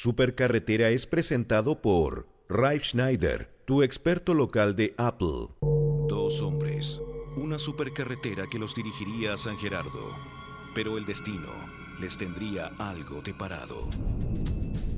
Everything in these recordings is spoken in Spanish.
Supercarretera es presentado por Ralph Schneider, tu experto local de Apple. Dos hombres, una supercarretera que los dirigiría a San Gerardo, pero el destino les tendría algo de parado.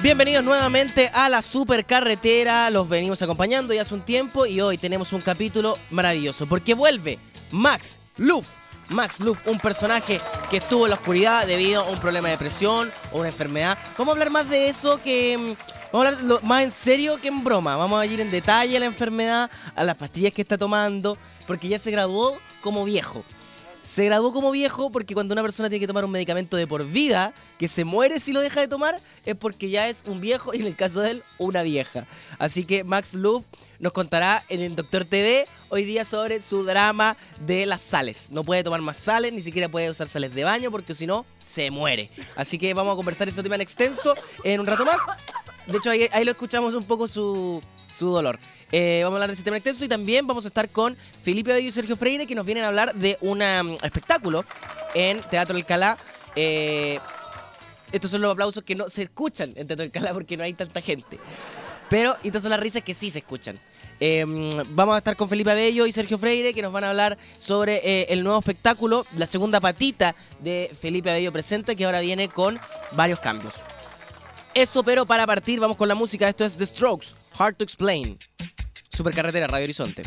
Bienvenidos nuevamente a la supercarretera, los venimos acompañando ya hace un tiempo y hoy tenemos un capítulo maravilloso porque vuelve Max Luff. Max Luff, un personaje que estuvo en la oscuridad debido a un problema de presión o una enfermedad. Vamos a hablar más de eso que... mm, Vamos a hablar más en serio que en broma. Vamos a ir en detalle a la enfermedad, a las pastillas que está tomando, porque ya se graduó como viejo. Se graduó como viejo porque cuando una persona tiene que tomar un medicamento de por vida, que se muere si lo deja de tomar, es porque ya es un viejo y en el caso de él, una vieja. Así que Max Luff nos contará en el Doctor TV hoy día sobre su drama de las sales. No puede tomar más sales, ni siquiera puede usar sales de baño porque si no, se muere. Así que vamos a conversar este tema en extenso en un rato más. De hecho, ahí, lo escuchamos un poco su, su dolor. Eh, vamos a hablar de ese tema extenso y también vamos a estar con Felipe Bello y Sergio Freire que nos vienen a hablar de un espectáculo en Teatro Alcalá. Eh, estos son los aplausos que no se escuchan en Teatro Alcalá porque no hay tanta gente. Pero estas son las risas que sí se escuchan. Eh, vamos a estar con Felipe Bello y Sergio Freire que nos van a hablar sobre eh, el nuevo espectáculo, la segunda patita de Felipe Bello Presenta, que ahora viene con varios cambios. Eso, pero para partir, vamos con la música. Esto es The Strokes, Hard to Explain. Supercarretera, Radio Horizonte.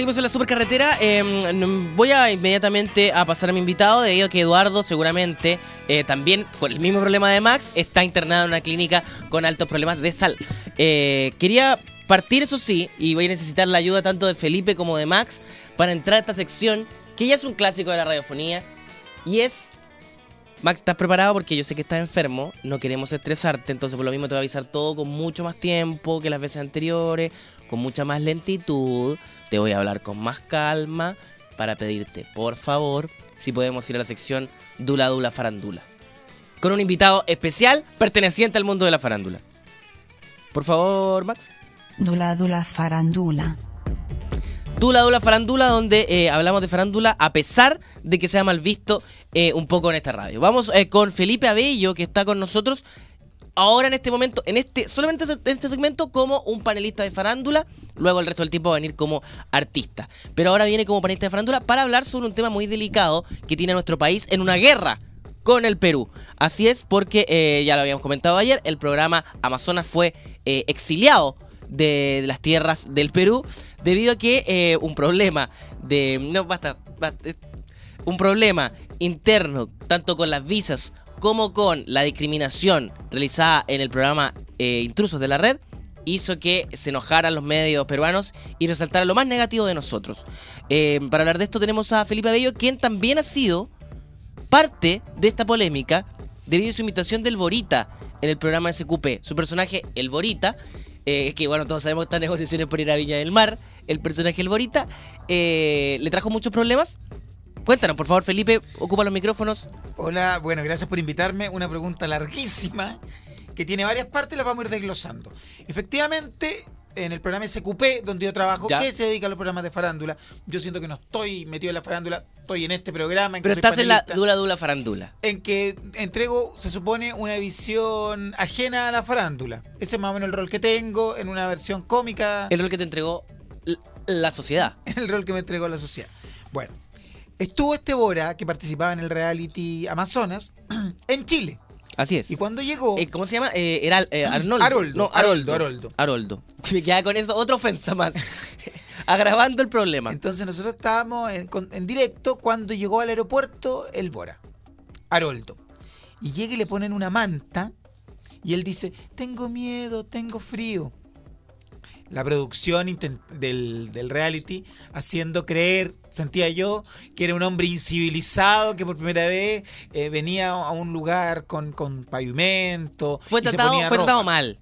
Seguimos en la supercarretera. Eh, voy a inmediatamente a pasar a mi invitado, debido a que Eduardo seguramente, eh, también por el mismo problema de Max, está internado en una clínica con altos problemas de sal. Eh, quería partir, eso sí, y voy a necesitar la ayuda tanto de Felipe como de Max para entrar a esta sección, que ya es un clásico de la radiofonía, y es... Max, ¿estás preparado? Porque yo sé que estás enfermo, no queremos estresarte, entonces por lo mismo te voy a avisar todo con mucho más tiempo que las veces anteriores, con mucha más lentitud, te voy a hablar con más calma para pedirte, por favor, si podemos ir a la sección Dula Dula Farandula. Con un invitado especial perteneciente al mundo de la farándula. Por favor, Max. Dula Dula Farandula. Dula Dula Farandula, donde eh, hablamos de farándula a pesar de que sea mal visto eh, un poco en esta radio. Vamos eh, con Felipe Abello, que está con nosotros ahora en este momento, en este, solamente en este segmento, como un panelista de farándula. Luego el resto del tiempo va a venir como artista. Pero ahora viene como panelista de farándula para hablar sobre un tema muy delicado que tiene nuestro país en una guerra con el Perú. Así es, porque eh, ya lo habíamos comentado ayer, el programa Amazonas fue eh, exiliado de, las tierras del Perú debido a que eh, un problema de... No, basta, un problema interno, tanto con las visas como con la discriminación realizada en el programa eh, Intrusos de la Red, hizo que se enojaran los medios peruanos y resaltaran lo más negativo de nosotros. Eh, para hablar de esto tenemos a Felipe Abello, quien también ha sido parte de esta polémica debido a su imitación del Borita en el programa SQP. Su personaje, el Borita, eh, que bueno, todos sabemos que están negociaciones por ir a Viña del Mar, el personaje, el Borita, le trajo muchos problemas. Cuéntanos, por favor, Felipe, ocupa los micrófonos. Hola, bueno, gracias por invitarme. Una pregunta larguísima que tiene varias partes, las vamos a ir desglosando. Efectivamente, en el programa SQP, donde yo trabajo, Ya. que se dedica a los programas de farándula, yo siento que no estoy metido en la farándula, estoy en este programa. En que Pero soy estás en la Dula Dula Farandula. En que entrego, se supone, una visión ajena a la farándula. Ese es más o menos el rol que tengo, en una versión cómica, El rol que te entregó la sociedad. el rol que me entregó la sociedad. Bueno, estuvo este Bora, que participaba en el reality Amazonas, en Chile. Así es. Y cuando llegó... Eh, ¿Cómo se llama? Eh, era eh, Arnoldo. Haroldo, No, Haroldo, Haroldo. Me queda con eso otra ofensa más. Agravando el problema. Entonces nosotros estábamos en, en directo cuando llegó al aeropuerto el Bora, Haroldo. Y llega y le ponen una manta y él dice, tengo miedo, tengo frío. La producción del, del reality haciendo creer, sentía yo, que era un hombre incivilizado que por primera vez eh, venía a un lugar con, con pavimento. Fue tratado, fue tratado mal.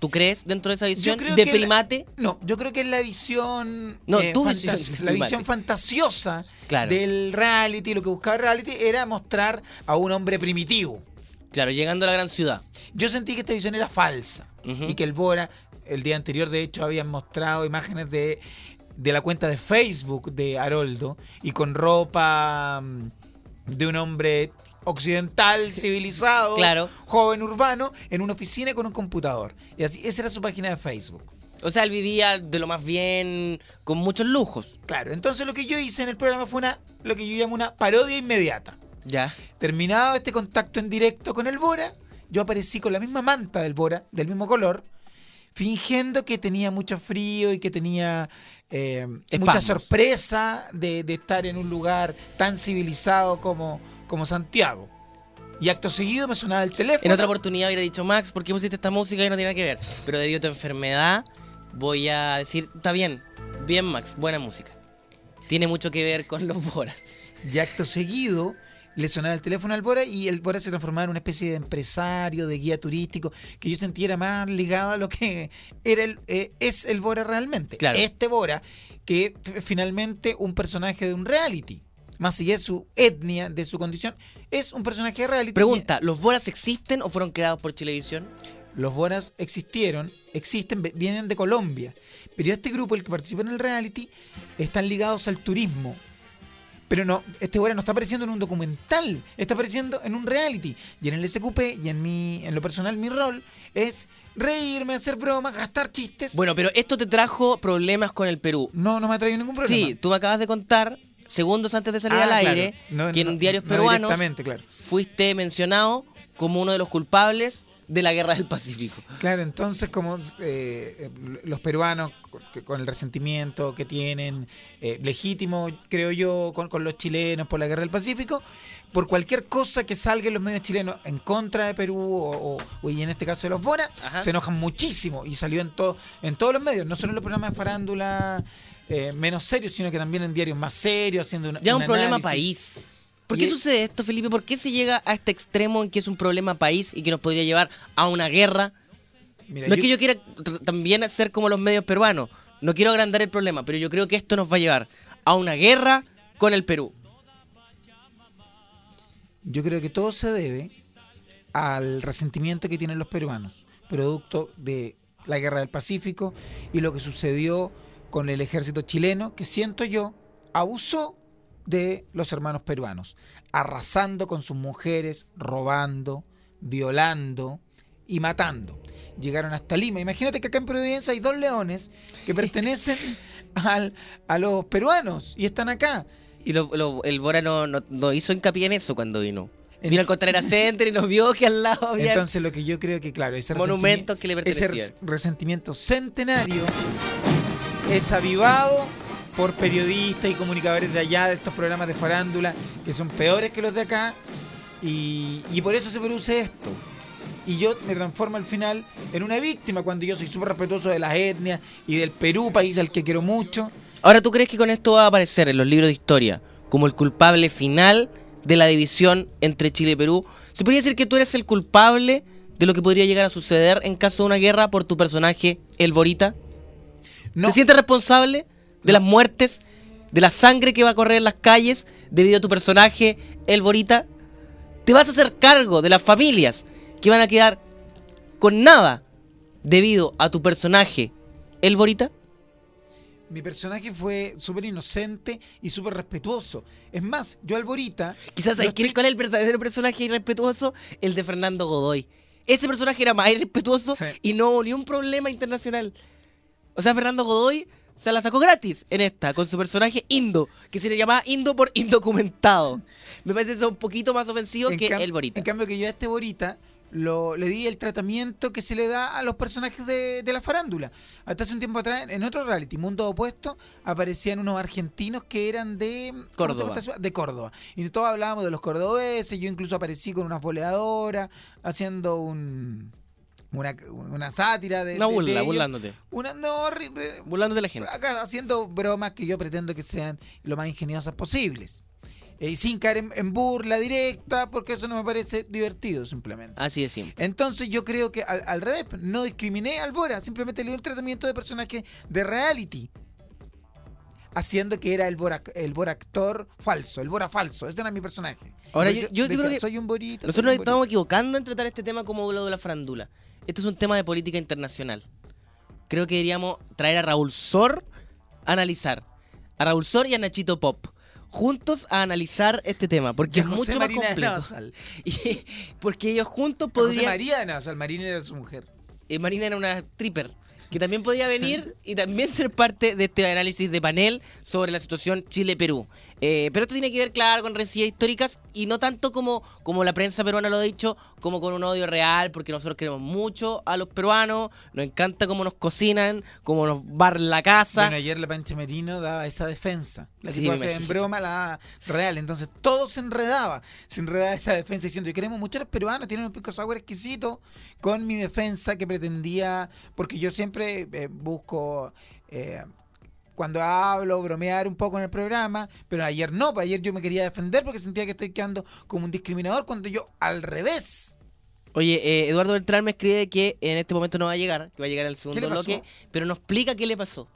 ¿Tú crees dentro de esa visión de primate? No, yo creo que es la visión, eh, No, tu fantas- visión la visión fantasiosa Claro. del reality, lo que buscaba el reality era mostrar a un hombre primitivo. Claro, llegando a la gran ciudad. Yo sentí que esta visión era falsa y que el Bora, el día anterior de hecho, habían mostrado imágenes de, de la cuenta de Facebook de Haroldo y con ropa mm, de un hombre occidental, civilizado, Claro. joven urbano, en una oficina con un computador. Y así, esa era su página de Facebook. O sea, él vivía de lo más bien, con muchos lujos. Claro, entonces lo que yo hice en el programa fue una, lo que yo llamo una parodia inmediata. Ya. Terminado este contacto en directo con el Bora, yo aparecí con la misma manta del Bora, del mismo color, fingiendo que tenía mucho frío y que tenía eh, mucha sorpresa de, de estar en un lugar tan civilizado como, como Santiago. Y acto seguido me sonaba el teléfono. En otra oportunidad hubiera dicho, Max, ¿por qué pusiste esta música y no tiene nada que ver? Pero debido a tu enfermedad, voy a decir, está bien, bien, Max, buena música. Tiene mucho que ver con los boras. Y acto seguido le sonaba el teléfono al Bora y el Bora se transformaba en una especie de empresario, de guía turístico, que yo sentía más ligado a lo que era el, eh, es el Bora realmente. Claro. Este Bora, que finalmente un personaje de un reality, más allá de su etnia, de su condición, es un personaje de reality. Pregunta, ¿los boras existen o fueron creados por Chilevisión? Los Boras existieron, existen, vienen de Colombia. Pero este grupo, el que participa en el reality, están ligados al turismo. Pero no, este Bora no está apareciendo en un documental, está apareciendo en un reality. Y en el SQP y en mi, en lo personal, mi rol es reírme, hacer bromas, gastar chistes. Bueno, pero esto te trajo problemas con el Perú. no, no me ha traído ningún problema. Sí, tú me acabas de contar, segundos antes de salir Ah, al claro. aire, No, que no, en diarios no peruanos claro. fuiste mencionado como uno de los culpables de la guerra del Pacífico. Claro, entonces como eh, eh, los peruanos con- el resentimiento que tienen, eh, legítimo creo yo, con, con los chilenos por la guerra del Pacífico, por cualquier cosa que salga en los medios chilenos en contra de Perú o, o- o y en este caso de los Ajá. se enojan muchísimo y salió en, todo en todos los medios, no solo en los programas de farándula eh, menos serios, sino que también en diarios más serios, haciendo una, Ya un problema país. ¿Por qué es- sucede esto, Felipe? ¿Por qué se llega a este extremo en que es un problema país y que nos podría llevar a una guerra? Mira, No es que yo quiera también ser como los medios peruanos. No quiero agrandar el problema, pero yo creo que esto nos va a llevar a una guerra con el Perú. Yo creo que todo se debe al resentimiento que tienen los peruanos, producto de la guerra del Pacífico y lo que sucedió con el ejército chileno, que siento yo abusó de los hermanos peruanos, arrasando con sus mujeres, robando, violando y matando. Llegaron hasta Lima. Imagínate que acá en Providencia hay dos leones que pertenecen al- a los peruanos y están acá. Y lo- lo- el Bora no, no- no hizo hincapié en eso cuando vino. Vino al Costanera Center y nos vio que al lado había Entonces lo que yo creo que, claro, ese monumentos que le ese pertenecían. resentimiento centenario es avivado por periodistas y comunicadores de allá, de estos programas de farándula, que son peores que los de acá, y, y por eso se produce esto. Y yo me transformo al final en una víctima cuando yo soy súper respetuoso de las etnias y del Perú, país al que quiero mucho. Ahora, ¿tú crees que con esto va a aparecer en los libros de historia como el culpable final de la división entre Chile y Perú? ¿Se podría decir que tú eres el culpable de lo que podría llegar a suceder en caso de una guerra por tu personaje, el Borita? No, ¿Te sientes responsable de las muertes, de la sangre que va a correr en las calles debido a tu personaje, el Borita? ¿Te vas a hacer cargo de las familias que van a quedar con nada debido a tu personaje, el Borita? mi personaje fue súper inocente y súper respetuoso. Es más, yo Alborita... Quizás, ¿sabes no quién- estoy- cuál es el verdadero personaje irrespetuoso? El de Fernando Godoy. Ese personaje era más irrespetuoso Sí. y no hubo ni un problema internacional. O sea, Fernando Godoy se la sacó gratis en esta, con su personaje Indo, que se le llamaba Indo por indocumentado. Me parece eso un poquito más ofensivo En que el Borita. En cambio que yo a este Borita lo, le di el tratamiento que se le da a los personajes de, de la farándula. Hasta hace un tiempo atrás, en otro reality, Mundo Opuesto, aparecían unos argentinos que eran de ¿cómo se llama Córdoba. De Córdoba. Y todos hablábamos de los cordobeses, yo incluso aparecí con una boleadora, haciendo un... Una, una sátira de, Una de- burla, burlándote. Una, no, horrible. Burlándote de la gente. Acá haciendo bromas que yo pretendo que sean lo más ingeniosas posibles. Eh, y sin caer en, en burla directa, porque eso no me parece divertido, simplemente. Así de simple. Entonces yo creo que al, al revés, no discriminé al Bora, simplemente le di un tratamiento de personaje de reality. Haciendo que era el Bora, el Bora actor falso, el Bora falso. Ese era mi personaje. Ahora, Por yo- yo- creo que soy un Nosotros nos estamos equivocando en tratar este tema como lo de la farandula. Este es un tema de política internacional. Creo que deberíamos traer a Raúl Sor a analizar. A Raúl Sor y a Nachito Pop. Juntos a analizar este tema. Porque es José mucho más Marina de complejo. Navasal. Y- porque ellos juntos José podrían. María de Navasal, Marina era su mujer. eh, Marina era una stripper. Que también podía venir y también ser parte de este análisis de panel sobre la situación Chile-Perú. Eh, pero esto tiene que ver, claro, con rencillas históricas y no tanto como, como la prensa peruana lo ha dicho, como con un odio real, porque nosotros queremos mucho a los peruanos, nos encanta cómo nos cocinan, cómo nos barren la casa. Bueno, ayer la Pancha Merino daba esa defensa. La Sí, haces en broma, la daba real. Entonces todo se enredaba. Se enredaba esa defensa diciendo, y queremos mucho a los peruanos, tienen un pico sour exquisito. Con mi defensa que pretendía, porque yo siempre eh, busco... eh, cuando hablo, bromear un poco en el programa, pero ayer no, pues ayer yo me quería defender porque sentía que estoy quedando como un discriminador cuando yo al revés. Oye, eh, Eduardo Beltrán me escribe que en este momento no va a llegar, que va a llegar al segundo bloque, pero nos explica qué le pasó.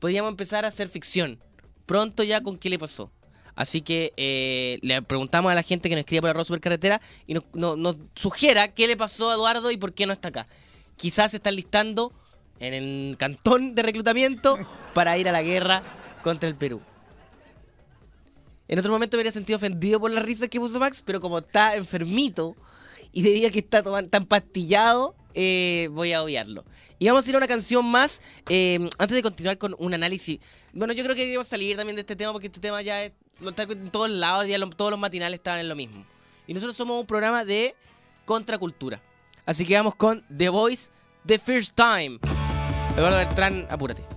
Podríamos empezar a hacer ficción. Pronto ya con qué le pasó. Así que eh, le preguntamos a la gente que nos escribe por arroz supercarretera y nos, no- nos sugiera qué le pasó a Eduardo y por qué no está acá. Quizás se están listando en el cantón de reclutamiento para ir a la guerra contra el Perú. En otro momento me habría sentido ofendido por las risas que puso Max, pero como está enfermito y a que está tan pastillado, eh, voy a obviarlo. Y vamos a ir a una canción más eh, antes de continuar con un análisis. Bueno, yo creo que deberíamos salir también de este tema porque este tema ya es, lo está en todos lados, ya todos los matinales estaban en lo mismo. Y nosotros somos un programa de contracultura. Así que vamos con The Voice, The First Time. Eduardo Beltrán, apúrate.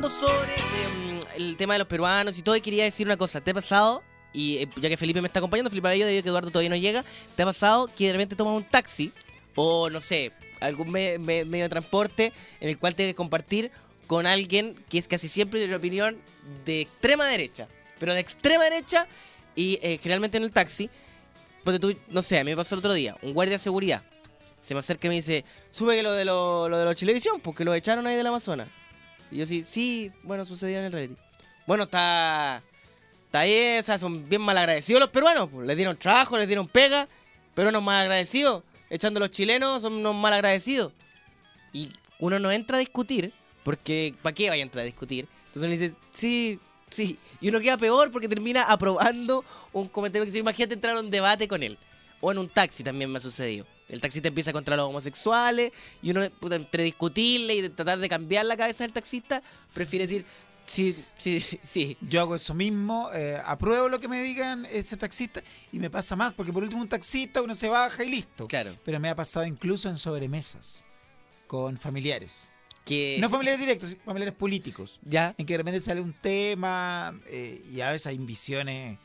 Hablando sobre em, el tema de los peruanos y todo, y quería decir una cosa. ¿Te ha pasado? Y eh, ya que Felipe me está acompañando, Felipe Abello, debido que Eduardo todavía no llega, ¿te ha pasado que de repente tomas un taxi o no sé, algún me- me- medio de transporte en el cual tienes que compartir con alguien que es casi siempre de la opinión de extrema derecha? Pero de extrema derecha y eh, generalmente en el taxi, porque tú, no sé, a mí me pasó el otro día, un guardia de seguridad se me acerca y me dice, sube que lo de lo, lo de la televisión, porque lo echaron ahí del Amazonas. Y yo sí, sí, bueno, sucedió en el reality. Bueno, está. Está sea, son bien mal agradecidos los peruanos. pues. Les dieron trabajo, les dieron pega, pero unos mal agradecidos. Echando a los chilenos son unos mal agradecidos. Y uno no entra a discutir, porque ¿para qué vaya a entrar a discutir? Entonces uno dice, sí, sí. Y uno queda peor porque termina aprobando un comentario que imagínate entrar a un debate con él. O en un taxi también me ha sucedido. El taxista empieza contra los homosexuales y uno, puta, entre discutirle y de tratar de cambiar la cabeza del taxista, prefiere decir, sí, sí, sí. Yo hago eso mismo, eh, apruebo lo que me digan ese taxista y me pasa más, porque por último un taxista uno se baja y listo. Claro. Pero me ha pasado incluso en sobremesas con familiares. Que, No familiares directos, familiares políticos. ya, En que de repente sale un tema eh, y a veces hay visiones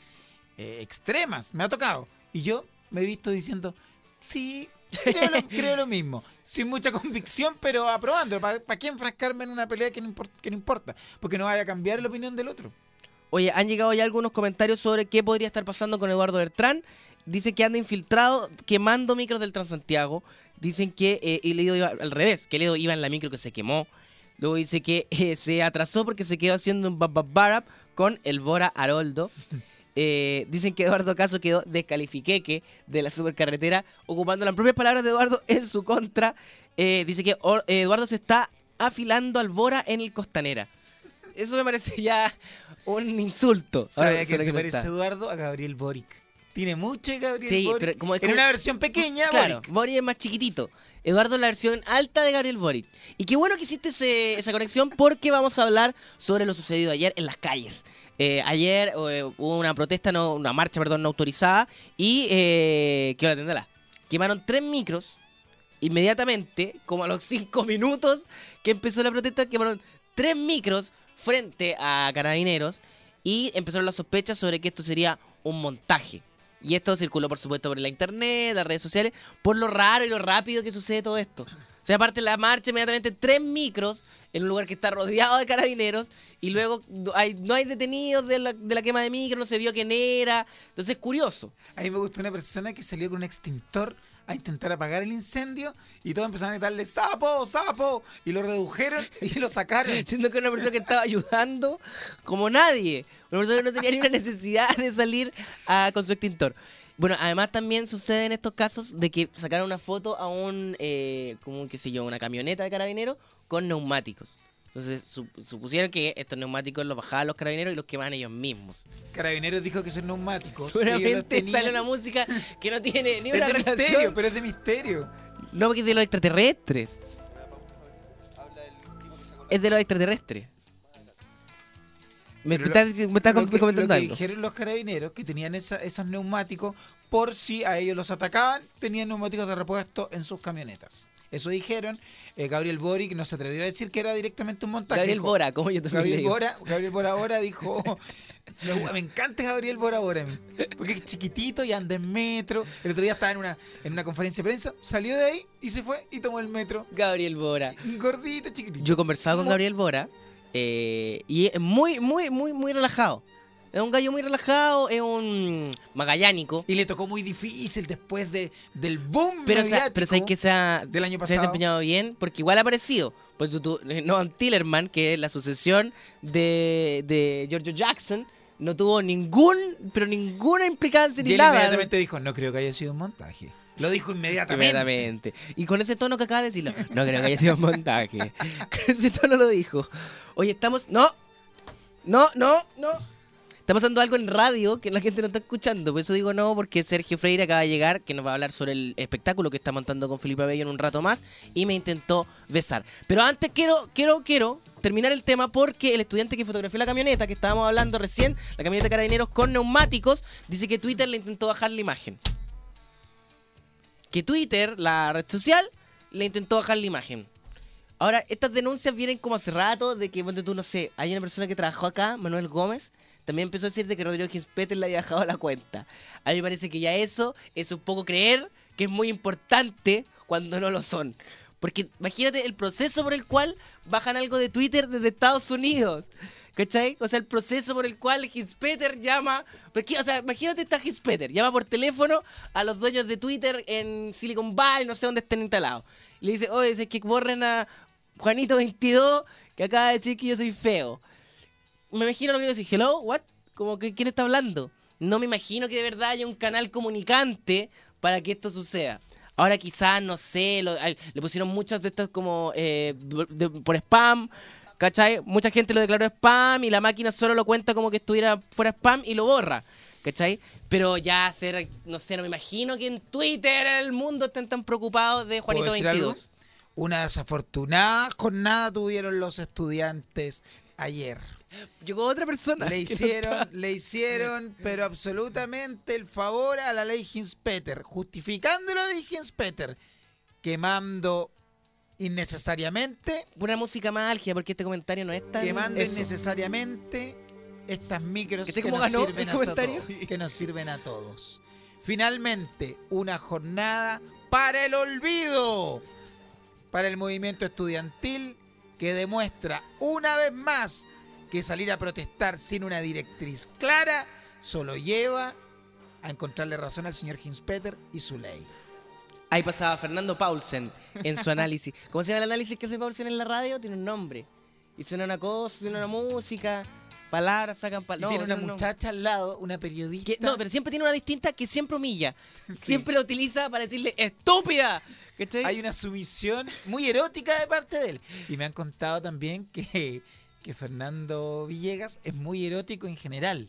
eh, extremas. Me ha tocado. Y yo me he visto diciendo, sí, creo lo, creo lo mismo. Sin mucha convicción, pero aprobando. ¿Para qué enfrascarme en una pelea que no, que no importa? Porque no vaya a cambiar la opinión del otro. Oye, han llegado ya algunos comentarios sobre qué podría estar pasando con Eduardo Bertrán. Dice que anda infiltrado quemando micros del Transantiago. Dicen que eh, y Ledo iba al revés, que Ledo iba en la micro que se quemó. Luego dice que eh, se atrasó porque se quedó haciendo un babarap con el Bora Haroldo. Eh, dicen que Eduardo Caso quedó descalifiqueque de la supercarretera, ocupando las propias palabras de Eduardo en su contra. Eh, dice que Or- eh, Eduardo se está afilando al Bora en el Costanera. Eso me parece ya un insulto. ¿Sabe Ahora, a quién se parece está. Eduardo? A Gabriel Boric. Tiene mucho de Gabriel Sí, Boric. pero como- en como- una versión pequeña, Claro, Boric. Boric es más chiquitito. Eduardo es la versión alta de Gabriel Boric. Y qué bueno que hiciste ese- esa conexión porque vamos a hablar sobre lo sucedido ayer en las calles. Eh, ayer eh, hubo una protesta, no, una marcha, perdón, no autorizada y eh, quiero atenderla. Quemaron tres micros inmediatamente, como a los cinco minutos que empezó la protesta, quemaron tres micros frente a carabineros y empezaron las sospechas sobre que esto sería un montaje. Y esto circuló, por supuesto, por la internet, las redes sociales, por lo raro y lo rápido que sucede todo esto. O sea, aparte de la marcha, inmediatamente tres micros en un lugar que está rodeado de carabineros y luego no hay, no hay detenidos de la, de la quema de micro, no se vio quién era. Entonces es curioso. A mí me gustó una persona que salió con un extintor a intentar apagar el incendio y todos empezaron a gritarle ¡Sapo! ¡Sapo! Y lo redujeron y lo sacaron. Siendo que era una persona que estaba ayudando como nadie. Una persona que no tenía ni una necesidad de salir a- con su extintor. Bueno, además también sucede en estos casos de que sacaron una foto a un, eh, como qué sé yo, una camioneta de carabineros con neumáticos. Entonces su- supusieron que estos neumáticos los bajaban los carabineros y los quemaban ellos mismos. Carabineros dijo que son neumáticos. Seguramente tenían. sale una música que no tiene ni Es una de relación. misterio, pero es de misterio. No, porque es de los extraterrestres. Es de los extraterrestres. Me, Pero estás, me estás lo que, comentando lo que algo. dijeron los carabineros que tenían esa- esos neumáticos por si a ellos los atacaban, tenían neumáticos de repuesto en sus camionetas. Eso dijeron. Eh, Gabriel Boric no se atrevió a decir que era directamente un montaje. Gabriel Dijo- Bora, como yo también Gabriel digo. Bora, Gabriel Bora ahora dijo, me, me encanta Gabriel Bora ahora porque es chiquitito y anda en metro. El otro día estaba en una, en una conferencia de prensa, salió de ahí y se fue y tomó el metro. Gabriel Bora. Gordito, chiquitito. Yo he conversado con Gabriel Bora eh, y es muy, muy, muy, muy relajado. Es un gallo muy relajado, es un magallánico. Y le tocó muy difícil después de, del boom Pero, o sea, mediático pero sabes que se ha, del año se ha pasado. desempeñado bien, porque igual ha aparecido. Pues tú, tú- Noam Tillerman, que es la sucesión de, de Giorgio Jackson, no tuvo ningún, pero ninguna implicancia Y ni él nada. inmediatamente dijo, no creo que haya sido un montaje. Lo dijo inmediatamente. Inmediatamente. Y con ese tono que acaba de decirlo. No creo que haya sido un montaje. Con ese tono lo dijo. Oye, estamos. No. No, no, no. Está pasando algo en radio que la gente no está escuchando. Por eso digo no, porque Sergio Freire acaba de llegar, que nos va a hablar sobre el espectáculo que está montando con Felipe Abello en un rato más, y me intentó besar. Pero antes quiero, quiero, quiero terminar el tema porque el estudiante que fotografió la camioneta, que estábamos hablando recién, la camioneta de carabineros con neumáticos, dice que Twitter le intentó bajar la imagen que Twitter, la red social, le intentó bajar la imagen. Ahora, estas denuncias vienen como hace rato de que, ponte tú, no sé, hay una persona que trabajó acá, Manuel Gómez, también empezó a decir de que Rodrigo Gispeter le había bajado la cuenta. A mí me parece que ya eso es un poco creer que es muy importante cuando no lo son. Porque imagínate el proceso por el cual bajan algo de Twitter desde Estados Unidos. ¿Cachai? O sea, el proceso por el cual Gispeter llama. Porque, o sea, imagínate esta Gispeter, llama por teléfono a los dueños de Twitter en Silicon Valley, no sé dónde estén instalados. Y le dice, oye, es que borren a Juanito22, que acaba de decir que yo soy feo. Me imagino lo que dice, hello, what? Como que quién está hablando. No me imagino que de verdad haya un canal comunicante para que esto suceda. Ahora quizás, no sé, lo- le pusieron muchas de estas como eh, por spam, ¿cachai? Mucha gente lo declaró spam y la máquina solo lo cuenta como que estuviera fuera spam y lo borra, ¿cachai? Pero ya hacer, no sé, no me imagino que en Twitter, el mundo estén tan preocupados de ¿Puedo Juanito decir algo? 22. Una desafortunada jornada tuvieron los estudiantes ayer. Llegó otra persona. Le no hicieron, le hicieron, pero absolutamente el favor a la ley Hinspeter, justificando la ley Hinspeter, quemando innecesariamente, Pura música magia, porque este comentario no es tan. quemando eso. innecesariamente estas micros ¿Que que nos, sirven a todos, que nos sirven a todos. Finalmente, una jornada para el olvido, para el movimiento estudiantil que demuestra una vez más que salir a protestar sin una directriz clara solo lleva a encontrarle razón al señor Hinspeter y su ley. Ahí pasaba Fernando Paulsen en su análisis. ¿Cómo se llama el análisis que hace Paulsen en la radio? Tiene un nombre. Y suena una cosa, suena una música, palabras, sacan Y palabras. tiene una muchacha al lado, una periodista. no, pero siempre tiene una distinta que siempre humilla. Siempre la utiliza para decirle ¡estúpida! ¿Cachai? Hay una sumisión muy erótica de parte de él. Y me han contado también que, que Fernando Villegas es muy erótico en general.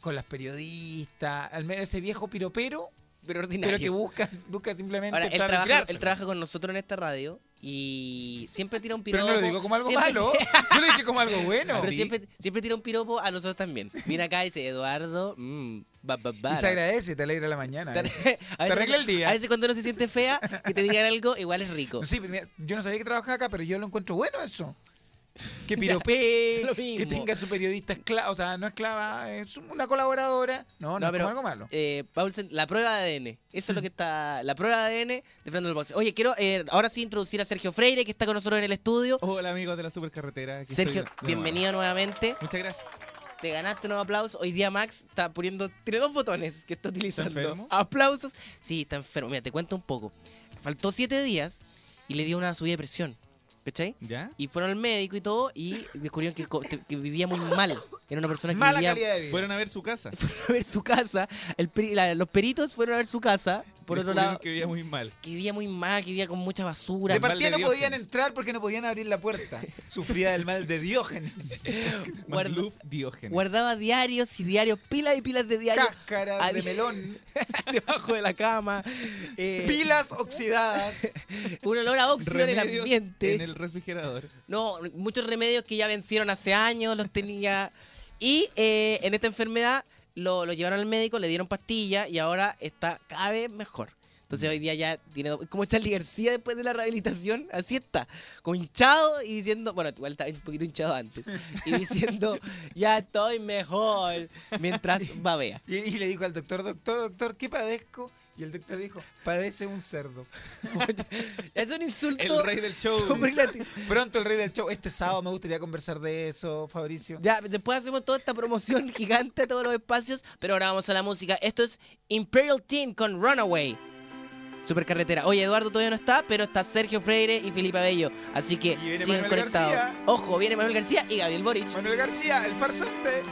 con las periodistas, al menos ese viejo piropero, Pero ordinario. pero que busca, busca simplemente Ahora, él trabaja, él trabaja con nosotros en esta radio y siempre tira un Pero piropo. no lo digo como algo siempre- malo. Yo lo dije como algo bueno. Pero siempre, siempre tira un piropo a nosotros también. Viene acá y dice, Eduardo, mmm, ba, ba, Y bara". se agradece, te alegra la mañana. Te ¿eh? veces arregla el día. A veces cuando uno se siente fea, que te digan algo, igual es rico. Sí, pero mira, yo no sabía que trabajaba acá, pero yo lo encuentro bueno eso. Que piropee, que tenga su periodista esclava, o sea, no esclava, es una colaboradora. No, no, No, es pero, como algo malo. Eh, Paulsen, la prueba de ADN. Eso es lo que está. La prueba de ADN de Fernando del Box. Oye, quiero eh, ahora sí introducir a Sergio Freire, que está con nosotros en el estudio. Hola amigos de la supercarretera. aquí Sergio, estoy de bienvenido nuevamente. Muchas gracias. Te ganaste un aplauso. Hoy día Max está poniendo. Tiene dos botones que está utilizando. enfermo? Aplausos. Sí, está enfermo. Mira, te cuento un poco. Faltó siete días y le dio una subida de presión. ¿Cachai? ¿Ya? Y fueron al médico y todo y descubrieron que, co- que vivía muy mal. Era una persona que Mala vivía calidad de vida. Fueron a ver su casa. a ver su casa. El peri- la- los peritos fueron a ver su casa. Por otro lado, que vivía muy mal. que vivía muy mal, que vivía con mucha basura. de partida no podían entrar porque no podían abrir la puerta. Sufría del mal de Diógenes. Guarda- Diógenes. Guardaba diarios y diarios, pilas y pilas de diarios Cáscaras Había- de melón. debajo de la cama. eh, Pilas oxidadas. un olor a óxido en el ambiente. En el refrigerador. No, muchos remedios que ya vencieron hace años, los tenía. Y eh, en esta enfermedad lo, lo llevaron al médico, le dieron pastillas y ahora está cada vez mejor. Entonces hoy día ya tiene como Charlie García después de la rehabilitación, así está, como hinchado y diciendo, bueno, igual estaba un poquito hinchado antes, y diciendo, ya estoy mejor, mientras babea. Y, y le dijo al doctor, doctor, doctor, ¿qué padezco? Y el doctor dijo, padece un cerdo. Es un insulto. El rey del show. Pronto el rey del show. Este sábado me gustaría conversar de eso, Fabricio. Ya, después hacemos toda esta promoción gigante a todos los espacios, pero ahora vamos a la música. Esto es Imperial Teen con Runaway. Supercarretera. Oye, Eduardo todavía no está, pero está Sergio Freire y Felipe Abello. Así que sigan Manuel conectados. García. Ojo, viene Manuel García y Gabriel Boric. Manuel García, el farsante.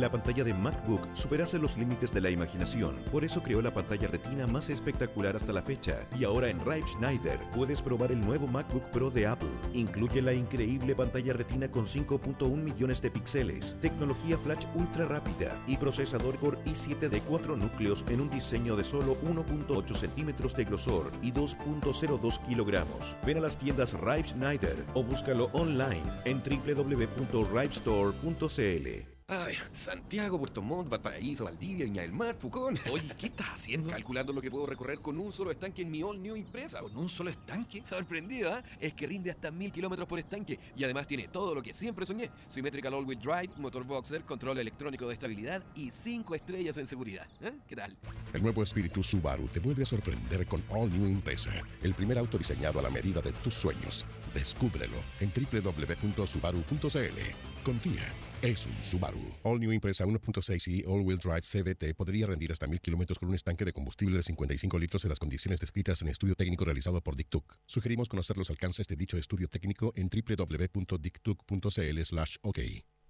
La pantalla de MacBook superase los límites de la imaginación. Por eso creó la pantalla retina más espectacular hasta la fecha. Y ahora en Rive Schneider puedes probar el nuevo MacBook Pro de Apple. Incluye la increíble pantalla retina con 5.1 millones de píxeles, tecnología flash ultra rápida y procesador Core i7 de 4 núcleos en un diseño de solo 1.8 centímetros de grosor y 2.02 kilogramos. Ven a las tiendas Rive Schneider o búscalo online en www.rivestore.cl. Ay, Santiago, Puerto Montt, Valparaíso, Valdivia, Viña del Mar, Pucón. Oye, ¿qué estás haciendo? Calculando lo que puedo recorrer con un solo estanque en mi All New Impresa. ¿Con un solo estanque? Sorprendido, ¿ah? Es que rinde hasta mil kilómetros por estanque y además tiene todo lo que siempre soñé: Symmetrical All-Wheel Drive, motor boxer, control electrónico de estabilidad y cinco estrellas en seguridad. ¿Eh? ¿Qué tal? El nuevo espíritu Subaru te vuelve a sorprender con All New Impreza, el primer auto diseñado a la medida de tus sueños. Descúbrelo en www.subaru.cl. Confía, es un Subaru. All New Impreza 1.6 y All Wheel Drive CVT podría rendir hasta 1000 kilómetros con un estanque de combustible de 55 litros en las condiciones descritas en estudio técnico realizado por Dictuc. Sugerimos conocer los alcances de dicho estudio técnico en www.dictuc.cl/ok.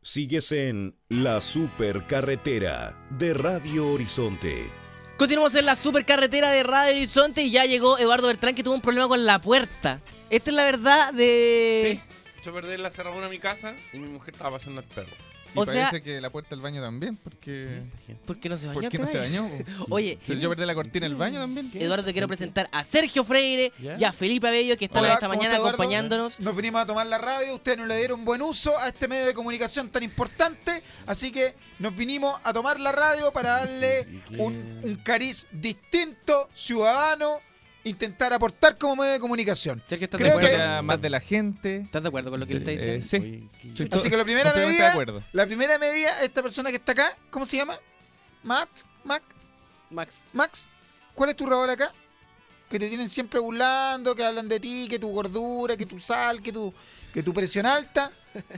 Sigues en La Supercarretera de Radio Horizonte. Continuamos en la supercarretera de Radio Horizonte y ya llegó Eduardo Bertrán que tuvo un problema con la puerta. Esta es la verdad de... Sí, yo perdí la cerradura de mi casa y mi mujer estaba pasando al perro. Y O sea- parece que la puerta del baño también, porque... ¿Por qué no se bañó? ¿Por qué no se bañó? Oye, Si yo perdí la cortina del baño también. Eduardo, te quiero presentar a Sergio Freire ¿Ya? y a Felipe Abello que están Hola, esta ¿cómo mañana está, acompañándonos. Nos venimos a tomar la radio, ustedes no le dieron buen uso a este medio de comunicación tan importante, así que nos vinimos a tomar la radio para darle un, un cariz distinto, ciudadano, intentar aportar como medio de comunicación. Sergio, ¿estás Creo de acuerdo? que- más de la gente. ¿Estás de acuerdo con lo que él está Eh, diciendo? sí. Oye, ¿qué- Estoy Así to- que la primera medida, de acuerdo. la primera medida, esta persona que está acá, ¿cómo se llama? Matt, Mac, Max. Max, ¿cuál es tu rol acá? Que te tienen siempre burlando, que hablan de ti, que tu gordura, que tu sal, que tu, que tu presión alta.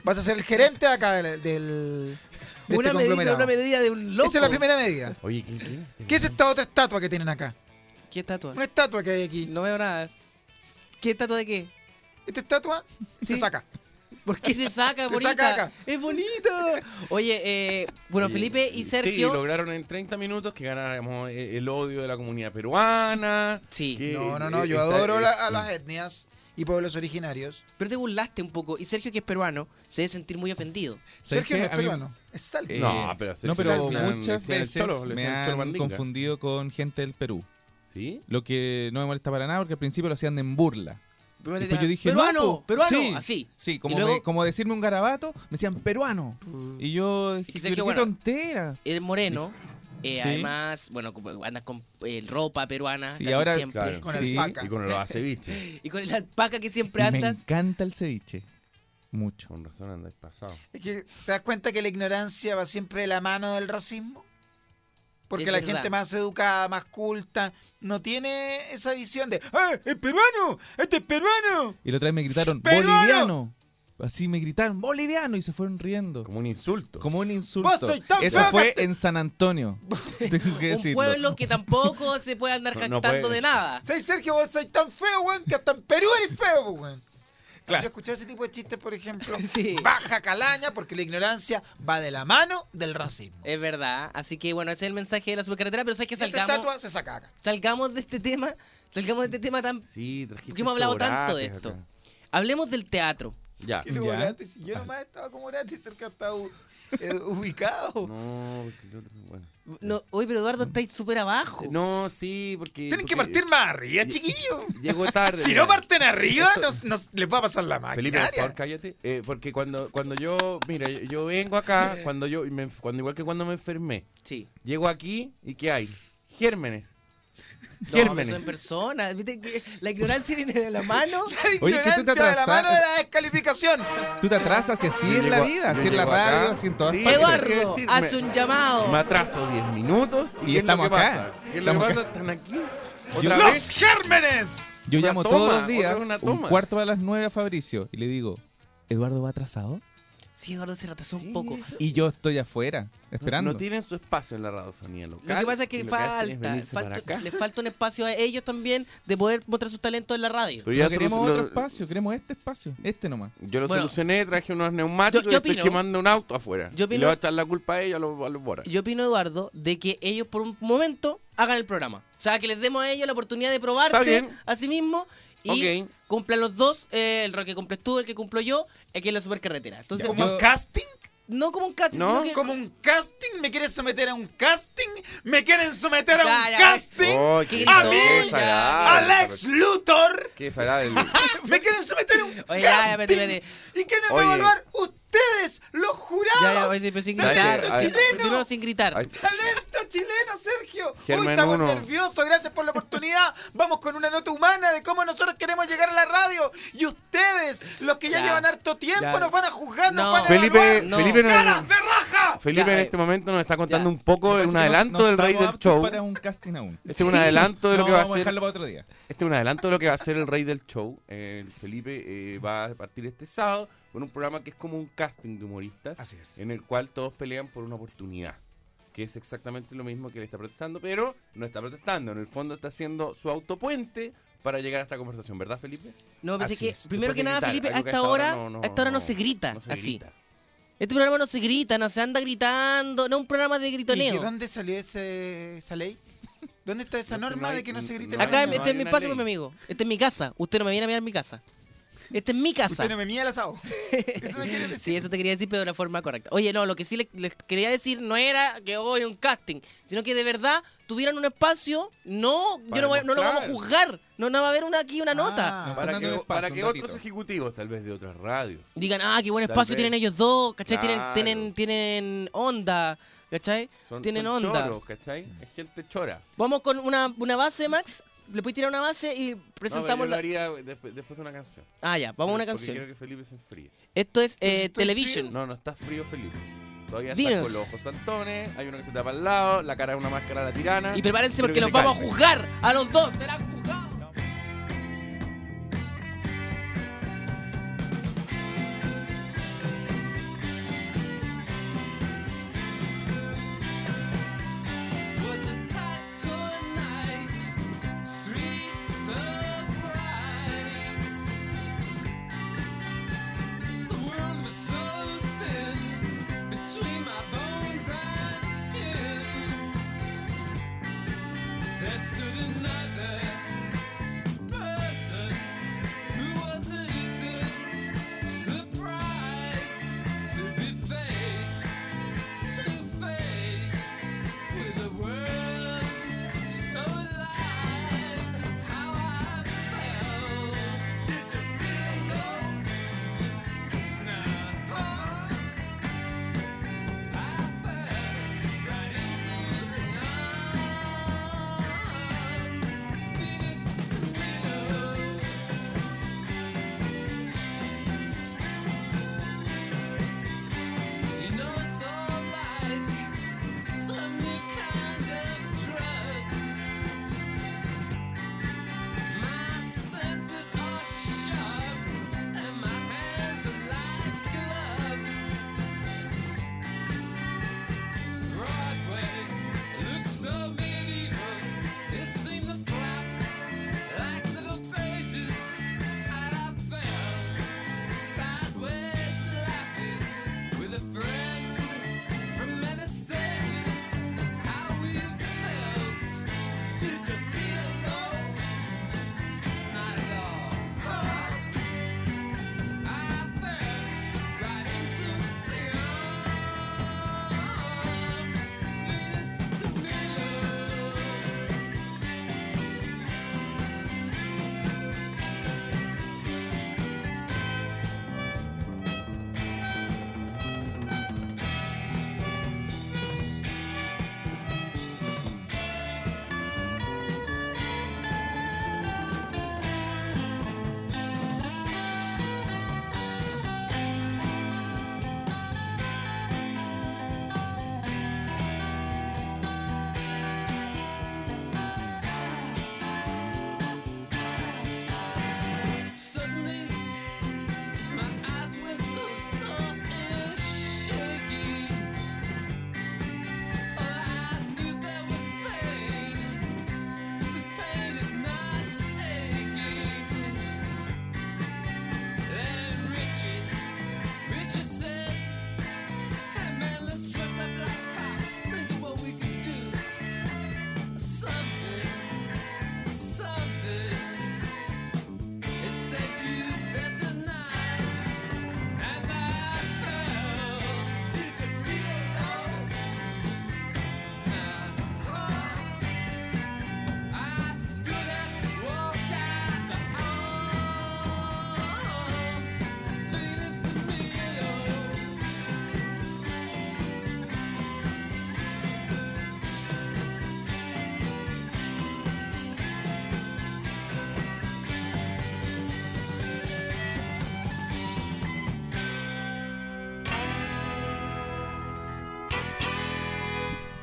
Vas a ser el gerente acá del, del- de Una, este medida, una medida de un loco. Esa es la primera medida. Oye, ¿qué, qué? ¿Qué es esta otra estatua que tienen acá? ¿Qué estatua? Una estatua que hay aquí. No veo nada. ¿Qué estatua de qué? Esta estatua se Sí. saca. ¿Por qué se saca, Se bonita? saca acá. Es bonito. Oye, eh, bueno, Y- Felipe y Sí, Sergio. lograron en 30 minutos que ganáramos eh, el odio de la comunidad peruana. Sí. que, No, no, no, eh, yo está- adoro la- a las etnias y pueblos originarios. Pero te burlaste un poco. Y Sergio, que es peruano, se debe sentir muy ofendido. ¿Sabes Sergio qué? no es mí- peruano, es. Eh, No, pero no, pero muchas veces me han confundido con gente del Perú. ¿Sí? Lo que no me molesta para nada porque al principio lo hacían en burla. Después yo dije, peruano, no, po". peruano, Sí, así. Sí, como, Y luego- me- como decirme un garabato, me decían peruano. Y yo dije, que Sergio, "Pero qué bueno, tontera. El moreno. eh, Sí. Además, bueno, andas con eh, ropa peruana Sí, casi ahora- siempre. Claro. Con Sí. alpaca. Y con los aceviches. Y con el alpaca que siempre Y me andas. encanta el ceviche. Mucho. Con razón andáis pasado. Es que te das cuenta que la ignorancia va siempre de la mano del racismo. Porque Es la verdad. gente más educada, más culta, no tiene esa visión de ¡Ah, es peruano! ¡Este es peruano! Y la otra vez me gritaron, ¡Peruano! boliviano. Así me gritaron, boliviano, y se fueron riendo. Como un insulto. Como un insulto. Vos sois tan Eso feo fue que en San Antonio. Tengo que Un decirlo. pueblo que tampoco se puede andar No, no jactando puede. de nada. ¿Sabes, Sergio? Vos sois tan feo, weón, que hasta en Perú eres feo, weón. Claro. Yo he escuchado ese tipo de chistes, por ejemplo. Sí. Baja calaña, porque la ignorancia va de la mano del racismo. Es verdad. Así que bueno, ese es el mensaje de la supercarretera. Pero sabes que Esta salgamos, estatua se saca acá. salgamos de este tema. Salgamos de este tema tan. Sí, trajiste ¿Por qué hemos hablado tanto de esto? acá. Hablemos del teatro. Ya. No Ya. si yo nomás estaba como orate, cerca estaba eh, ubicado. No, porque bueno. No, oye, pero Eduardo estáis súper abajo. No, sí, porque. Tienen que porque partir más arriba, chiquillos. Llegó tarde. Si no parten arriba, nos, nos- les va a pasar la Felipe, por favor, cállate. Eh, porque cuando, cuando yo, mira, yo, yo vengo acá, cuando yo, me- cuando igual que cuando me enfermé, Sí. llego aquí y ¿qué hay? Gérmenes. Gérmenes. eso en persona. ¿Viste que la ignorancia viene de la mano? La Oye, que tú te ignorancia de la atrasas- mano de la descalificación. Tú te atrasas y así Yo es la llego a- vida, así es la llego acá. radio, así en todas Sí, partes. pero ¿qué Eduardo, Me- un llamado. Me atraso 10 minutos y, Y ¿qué es estamos lo que acá. pasa? ¿Qué es lo que pasa? Están aquí. Yo- ¿Otra ¡Los vez? gérmenes! Yo Una llamo toma, todos los días, un cuarto a las nueve a Fabricio, y le digo, ¿Eduardo va atrasado? Sí, Eduardo se retrasó un poco. Y yo estoy afuera, esperando. No tienen su espacio en la radiofonía local. Lo que pasa es que falta, para falta acá. le falta un espacio a ellos también de poder mostrar sus talentos en la radio. Pero ya no queremos otro espacio, queremos este espacio, este nomás. Yo lo Bueno. solucioné, traje unos neumáticos Yo- yo y estoy opino- quemando un auto afuera. yo y le opino- voy a echar la culpa a ellos, a los, a los boras. Yo opino, Eduardo, de que ellos por un momento hagan el programa. O sea, que les demos a ellos la oportunidad de probarse a sí mismos y Ok. cumplan los dos, eh, el rol que cumples tú, el que cumplo yo, el que es la supercarretera. Entonces, ¿Como yo- un casting? no como un casting, No, sino que... ¿Como un casting? ¿Me quieres someter a un casting? ¿Me quieren someter a Ya, un ya, casting? Oh, Qué ¡A mí! ¡Alex Luthor! Qué. ¿Me quieren someter a un Oye, ya, ya, casting? vete, vete. ¿Y quiénes van a Oye. evaluar? ¡Ustedes, los jurados! Ya, ya, oye, pero sin ¡Talento gritar. Ay, chileno! Primero sin gritar. Ay, ¡Talento chileno, Sergio! Germen Uy, estamos uno. nerviosos, gracias por la oportunidad. Vamos con una nota humana de cómo nosotros queremos llegar a la radio. Y ustedes, los que ya, Ya. llevan harto tiempo, Ya. nos van a juzgar, nos No. van a Felipe. No. Felipe, no- ¡Caras de raja! Felipe Ya, en eh. este momento nos está contando Ya. un poco un adelanto no del rey del show. para un casting aún. Este es un adelanto de lo que va a vamos a hacer. dejarlo para otro día. Este es un adelanto de lo que va a ser el rey del show. Eh, Felipe eh, va a partir este sábado con un programa que es como un casting de humoristas. Así es. En el cual todos pelean por una oportunidad. Que es exactamente lo mismo que él está protestando, pero no está protestando. En el fondo está haciendo su autopuente para llegar a esta conversación, ¿verdad, Felipe? No, pensé Así que, es. primero que nada, gritar, Felipe, a algo que esta hasta ahora hora, no- no- a esta hora no, no- se grita no se así. grita. Este programa no se grita, no se anda gritando, no es un programa de ¿Y gritoneo. de dónde salió ese, esa ley? ¿Dónde está esa No sé, norma no hay- de que no se grite Acá, este es mi espacio mi amigo. Este es mi casa. Usted no me viene a mirar mi casa. Este es mi casa. Usted no me mía el asado. Eso me quiere decir. Sí, eso te quería decir, pero de la forma correcta. Oye, no, lo que sí les, les quería decir no era que hoy un casting, sino que de verdad tuvieran un espacio. No, yo no, voy- no lo vamos a juzgar. No, no va a haber una, aquí una nota. Ah, Para que, espacio, para que otros ejecutivos, tal vez de otras radios, Digan, ah, qué buen Tal espacio vez. tienen ellos dos, ¿cachai? Tienen, tienen, tienen onda, ¿cachai? son, tienen son onda. choros, ¿cachai? Es gente chora. Vamos con una, una base, Max. Le puedes tirar una base y No, pero presentamos yo lo haría después, después de una canción. Ah, ya, vamos a una canción. quiero que Felipe se enfríe. Esto es eh, Television. No, no está frío Felipe. Todavía Dinos. está con los ojos santones, hay uno que se tapa al lado, la cara es una máscara de la tirana. Y prepárense porque que los vamos a juzgar. A los dos serán juzgados.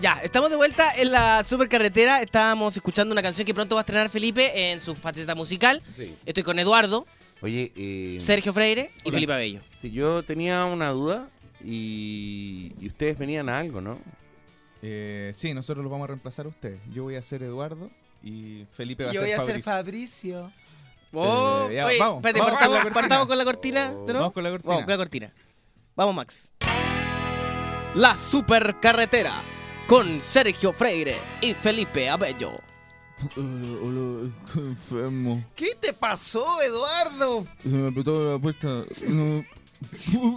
Ya, estamos de vuelta en la supercarretera. Estábamos escuchando una canción que pronto va a estrenar Felipe en su faceta musical. Sí. Estoy con Eduardo, Oye, eh, Sergio Freire y Hola. Felipe Abello. si yo tenía una duda y, y ustedes venían a algo, ¿no? Eh, sí, nosotros los vamos a reemplazar a ustedes. Yo voy a ser Eduardo y Felipe va Yo a voy ser a ser Fabricio. Fabricio. Oh, Eh, ya, oye, vamos, espérate, vamos con partamos, la cortina. partamos con la cortina. Oh. ¿de nuevo? Vamos con la cortina. Vamos con la cortina. Vamos, Max. La supercarretera con Sergio Freire y Felipe Abello. Hola, hola, estoy enfermo. ¿Qué te pasó, Eduardo? Se me apretó la puerta. No.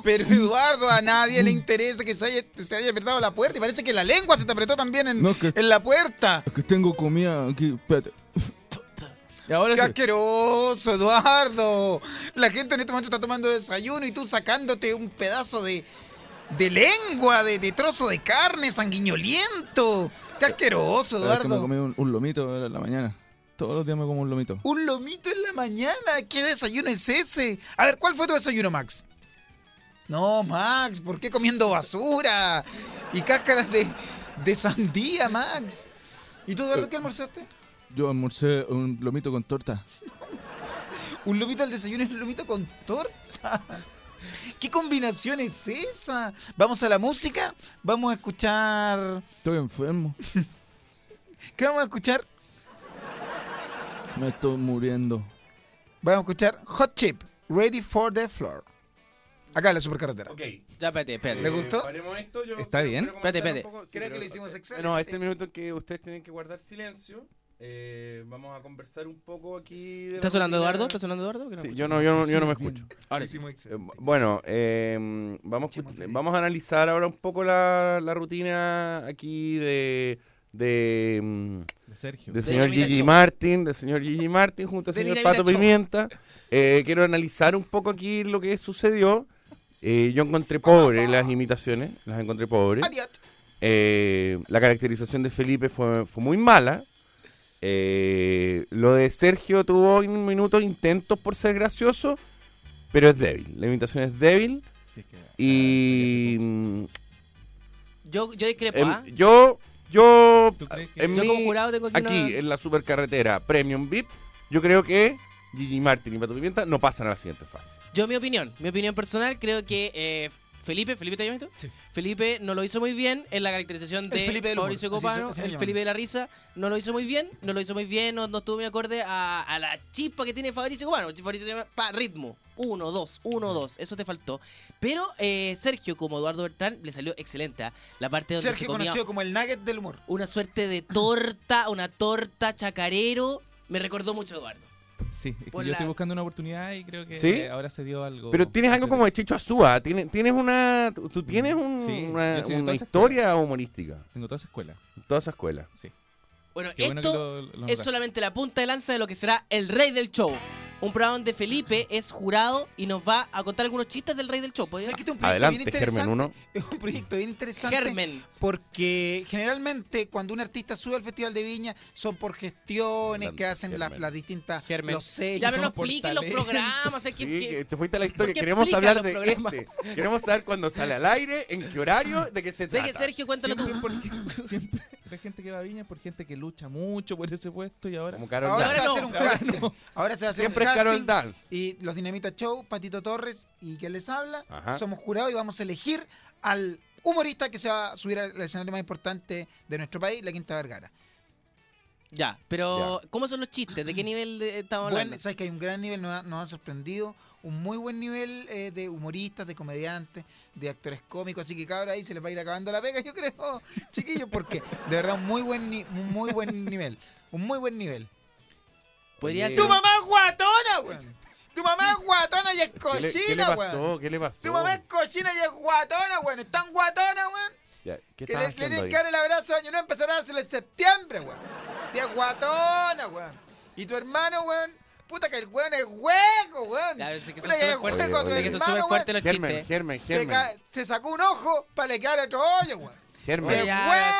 Pero Eduardo, a nadie le interesa que se haya, se haya apretado la puerta y parece que la lengua se te apretó también en, No, que- en la puerta. Es que tengo comida aquí. Espérate. Y ahora ¡Qué sí. asqueroso, Eduardo! La gente en este momento está tomando desayuno y tú sacándote un pedazo de, de lengua, de, de trozo de carne sanguinoliento. ¡Qué asqueroso, Es que me Eduardo! comí un, un lomito en la mañana. Todos los días me como un lomito. Un lomito en la mañana. ¿Qué desayuno es ese? A ver, ¿cuál fue tu desayuno, Max? No, Max, ¿por qué comiendo basura? Y cáscaras de, de sandía, Max. ¿Y tú, Eduardo, qué almorzaste? Yo almorcé un lomito con torta. Un lomito al desayuno y un lomito con torta. ¿Qué combinación es esa? Vamos a la música. Vamos a escuchar. Estoy enfermo. ¿Qué vamos a escuchar? Me estoy muriendo. Vamos a escuchar Hot Chip, Ready for the Floor. Acá en la supercarretera. Ok. Ya, espérate, espérate. ¿Le gustó? Paremos esto, yo ¿Está quiero- bien? comentar Espérate, un poco. Sí, Creo que lo hicimos excelente. No, este minuto en que ustedes tienen que guardar silencio. Eh, vamos a conversar un poco aquí. de ¿Está sonando. Eduardo? ¿Está sonando Eduardo? No Sí, yo no, yo no, yo no me escucho. Ahora sí. Eh, excelente. bueno, eh, vamos, vamos a analizar ahora un poco la, la rutina aquí de, de, De Sergio. del De señor Dinamita Gigi Show. Martin, del señor Gigi Martin junto al De señor Pato Show. Pimienta. Eh, quiero analizar un poco aquí lo que sucedió. Eh, yo encontré pobres las imitaciones, las encontré pobres. Adiós. Eh, la caracterización de Felipe fue, fue muy mala. Eh, lo de Sergio tuvo un minuto intentos por ser gracioso, pero es débil. La imitación es débil Sí, es que- y mm, Yo, yo discrepo, em, ¿ah? yo, yo, ¿Tú crees que- en Yo mi- como jurado tengo aquí, aquí una- en la supercarretera Premium VIP, yo creo que Gigi Martin y Pato Pimienta no pasan a la siguiente fase. Yo, mi opinión, mi opinión personal, creo que eh, Felipe, ¿Felipe te llamas tú? Sí. Felipe no lo hizo muy bien en la caracterización El de Felipe Mauricio se- Copano, el. Felipe de la risa, no lo hizo muy bien, no lo hizo muy bien, no, no estuvo muy acorde a, a la chispa que tiene Fabricio Copano. Fabricio se llama pa, ritmo, uno, dos, uno, dos, eso te faltó. Pero eh, Sergio, como Eduardo Bertrán, le salió excelente. ¿ah? La parte donde Sergio se comía conocido como el nugget del humor. una suerte de torta, una torta chacarero, me recordó mucho a Eduardo. Sí, es que yo la- estoy buscando una oportunidad y creo que ¿Sí? ahora se dio algo. Pero tienes algo como de Chicho Azúa, tienes, tienes una, tú tienes un- Sí, una, una historia humorística, Tengo toda esa escuela. toda esa escuela. Sí. Bueno, Qué bueno que esto lo- lo es solamente la punta de lanza de lo que será el rey del show. Un programa donde Felipe es jurado y nos va a contar algunos chistes del rey del show. ¿Podría? ¿Sabes que este es un proyecto bien Adelante, Germen interesante? 1. Es un proyecto bien interesante. Germen. Porque generalmente cuando un artista sube al Festival de Viña son por gestiones Adelante, que hacen la- las distintas Germen. los sellos. Ya me lo expliquen los programas. es que- Sí, que- que te fuiste a la historia. Queremos hablar de este. Queremos saber cuándo sale al aire, en qué horario, de qué se Sé trata. que Sergio, cuéntalo tú. Siempre, porque, siempre la gente que va a Viña es por gente que lucha mucho por ese puesto y ahora. Como Carol Ahora Dance. se va a hacer un casting. Ahora se va a hacer Siempre un es Carol. Dance. Y los Dinamita Show, Patito Torres y quien les habla, Ajá. somos jurados y vamos a elegir al humorista que se va a subir al escenario más importante de nuestro país, la Quinta Vergara. Ya, pero ¿cómo son los chistes? ¿De qué nivel estamos hablando? sabes que hay un gran nivel, nos ha, nos ha sorprendido, un muy buen nivel eh, de humoristas, de comediantes, de actores cómicos, así que cabra ahí se les va a ir acabando la pega, yo creo, chiquillos, porque de verdad un muy buen ni- un muy buen nivel, un muy buen nivel. Podría Oye, ser. ¡Tu mamá es guatona, weón! ¡Tu mamá es guatona y es ¿Qué le, qué le cochina, weón! pasó? ¿Qué le pasó? ¡Tu mamá es cochina y es guatona, weón! ¡Es tan guatona, weón! Ya, ¿Qué Que le, le tienen ahí? que dar el abrazo de año no empezar a dárselo en septiembre, weón. Si es guatona, weón. Y tu hermano, weón. Puta que el weón es hueco, weón. Ya, es que Puta que es hueco tu hermano, fuertes los Germen, chistes. Germen, Se, Germen. ca- se sacó un ojo para le quedar otro hoyo, weón. Germen. Se se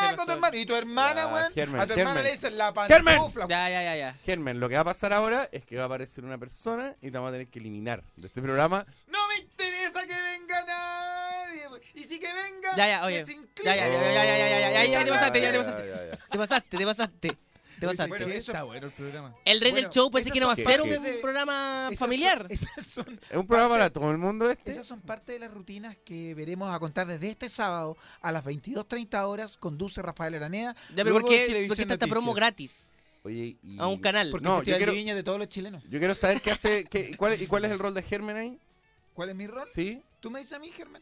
hueco tu hermano. Y tu hermana, weón. Germen, a tu hermana le dicen la pantufla. Ya, ya, ya, ya. Germen, lo que va a pasar ahora es que va a aparecer una persona y te vamos a tener que eliminar de este programa. No me interesa que venga nadie. weón. Y si que venga, Ya, ya, oye. que se incline. Ya, ya, ya, ya, ya, ya, ya, ya, ya, ya, te pasaste, ya te Ya, pasaste. ya, ya. Te pasaste, te pasaste. Está bueno el programa. El rey Bueno, del show pensé que no va a ser un de- programa Esas familiar. son- esas son ¿Es un programa para todo el mundo este? Esas son parte de las rutinas que veremos a contar desde este sábado a las 22.30 horas. Conduce Rafael Araneda. Ya, pero ¿por qué, por qué está esta promo gratis Oye, y... a un canal? Porque No, yo quiero- de Viña de todos los chilenos. Yo quiero saber qué hace, qué, cuál, y cuál es el rol de Germen ahí. ¿Cuál es mi rol? ¿Sí? ¿Tú me dices a mí, Germán?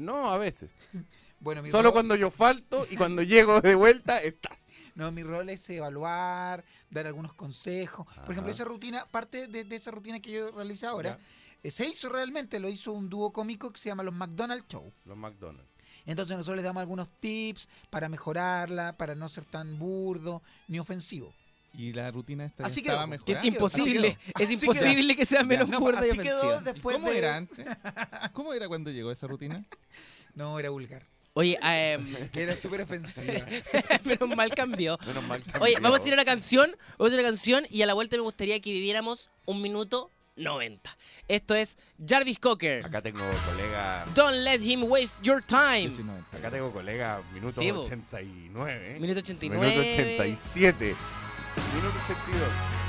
No, a veces. Bueno, mi Solo rol, cuando yo falto y cuando llego de vuelta estás. No, mi rol es evaluar, dar algunos consejos. Por ejemplo, esa rutina, parte de, de esa rutina que yo realicé ahora, eh, se hizo realmente, lo hizo un dúo cómico que se llama Los McDonald's Show. Los McDonald's. Entonces nosotros les damos algunos tips para mejorarla, para no ser tan burdo ni ofensivo. Y la rutina esta Así estaba quedó. mejor. Que es imposible, quedó. es imposible que sea menos No, burda y así quedó ofensiva. después ¿Cómo de- era antes? ¿Cómo era cuando llegó esa rutina? No, era vulgar. Oye, Que era súper ofensiva. pero mal cambió. Menos mal. Oye, cambió. vamos a ir a una canción, vamos a ir a una canción y a la vuelta me gustaría que viviéramos un minuto 90. Esto es Jarvis Cocker. Acá tengo colega. Don't let him waste your time. 19. Acá tengo colega minuto Sí, bo. 89. ¿eh? Minuto 89. Minuto 87. Minuto 82.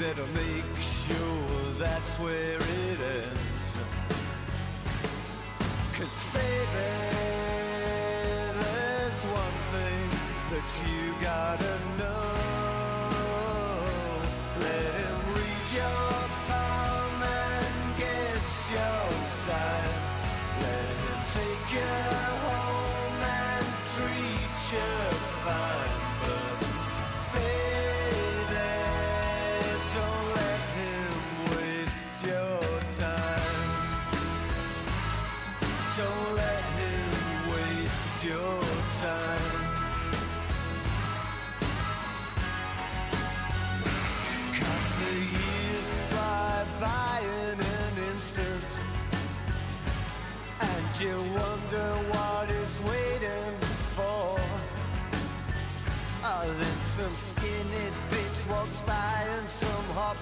Better make sure that's where it ends. Cause baby,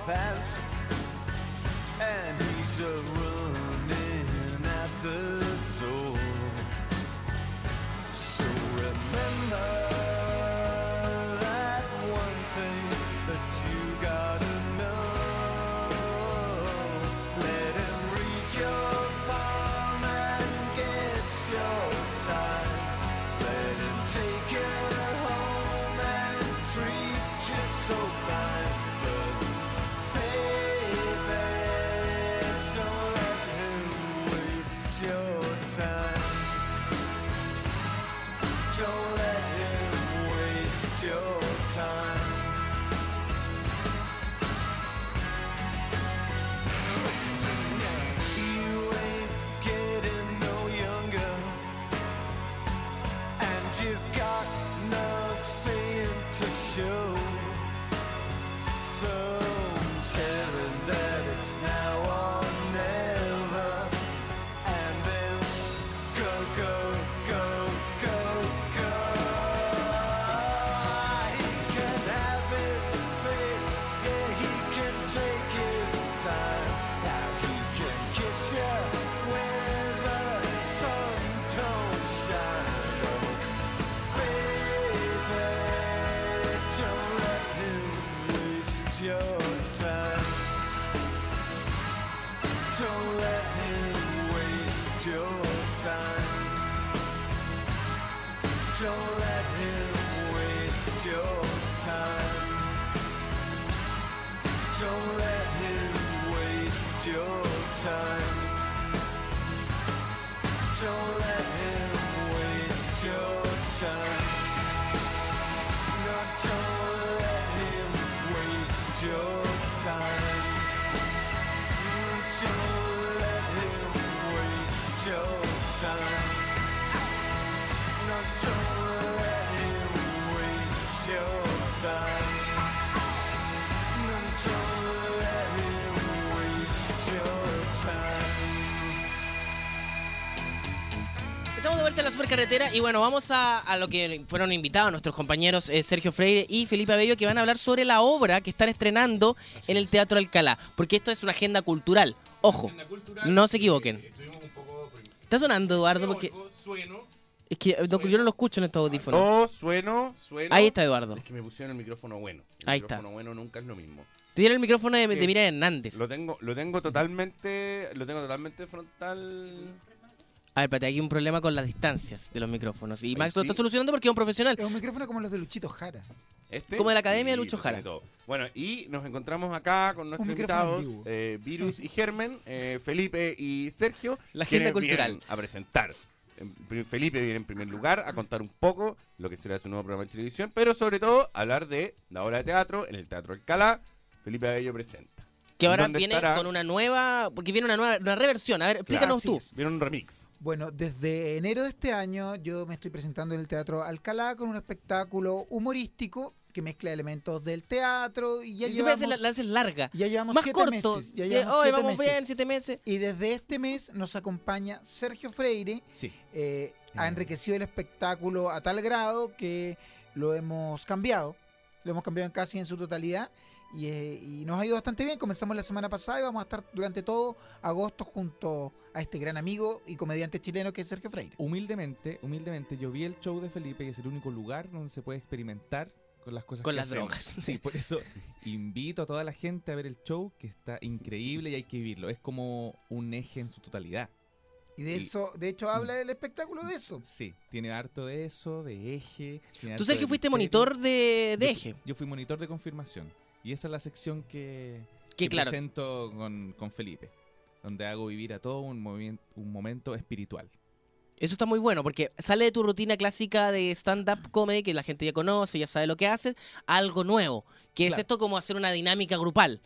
pants. And he's a Don't let him waste your time. Don't let him waste your time. Don't let vuelta la supercarretera y bueno, vamos a, a lo que fueron invitados nuestros compañeros eh, Sergio Freire y Felipe Abello que van a hablar sobre la obra que están estrenando en el Teatro Alcalá, porque esto es una agenda cultural. Ojo, no se equivoquen. ¿Está sonando, Eduardo? Porque Sueno. es que eh, no- yo no lo escucho en estos audífonos. Oh, sueno, sueno. Ahí está, Eduardo. Es que me pusieron el micrófono bueno. El Ahí está. micrófono bueno nunca es lo mismo. Te dieron el micrófono de, de. Miriam Hernández. Lo tengo, lo tengo totalmente, lo tengo totalmente frontal. A ver, espérate, hay un problema con las distancias de los micrófonos. Y Max lo sí. está solucionando porque es un profesional. Es un micrófono como los de Luchito Jara. Este, Como de la Academia de sí, Lucho lo Jara. todo. Bueno, y nos encontramos acá con nuestros invitados, eh, Virus y Germen, eh, Felipe y Sergio. La agenda cultural. A presentar. Felipe viene en primer lugar a contar un poco lo que será su nuevo programa de televisión, pero sobre todo hablar de la obra de teatro en el Teatro Alcalá. Felipe Abello presenta. Que ahora ¿Dónde viene estará? con una nueva. Porque viene una nueva una reversión. A ver, explícanos tú. Viene un remix. Bueno, desde enero de este año yo me estoy presentando en el Teatro Alcalá con un espectáculo humorístico que mezcla elementos del teatro y ya Y llevamos, la, la haces larga. ya llevamos Más siete corto. meses. Ya Eh, llevamos siete vamos meses. bien, siete meses. Y desde este mes nos acompaña Sergio Freire. Sí. eh, Mm. ha enriquecido el espectáculo a tal grado que lo hemos cambiado. Lo hemos cambiado en casi en su totalidad. Y, eh, y nos ha ido bastante bien. Comenzamos la semana pasada y vamos a estar durante todo agosto junto a este gran amigo y comediante chileno que es Sergio Freire. Humildemente, humildemente, yo vi el show de Felipe y es el único lugar donde se puede experimentar con las cosas Con que las hacemos. drogas. Sí, por eso invito a toda la gente a ver el show que está increíble y hay que vivirlo. Es como un eje en su totalidad. Y de Y- eso, de hecho, habla el espectáculo de eso. Sí, tiene harto de eso, de eje. Tú, Sergio, de fuiste misterio. monitor de, de Yo- eje. Yo fui monitor de confirmación. Y esa es la sección que, Que que claro. presento con, con Felipe. Donde hago vivir a todo un, movimiento, un momento espiritual. Eso está muy bueno porque sale de tu rutina clásica de stand-up comedy que la gente ya conoce, ya sabe lo que haces, algo nuevo, que es esto como hacer una dinámica grupal.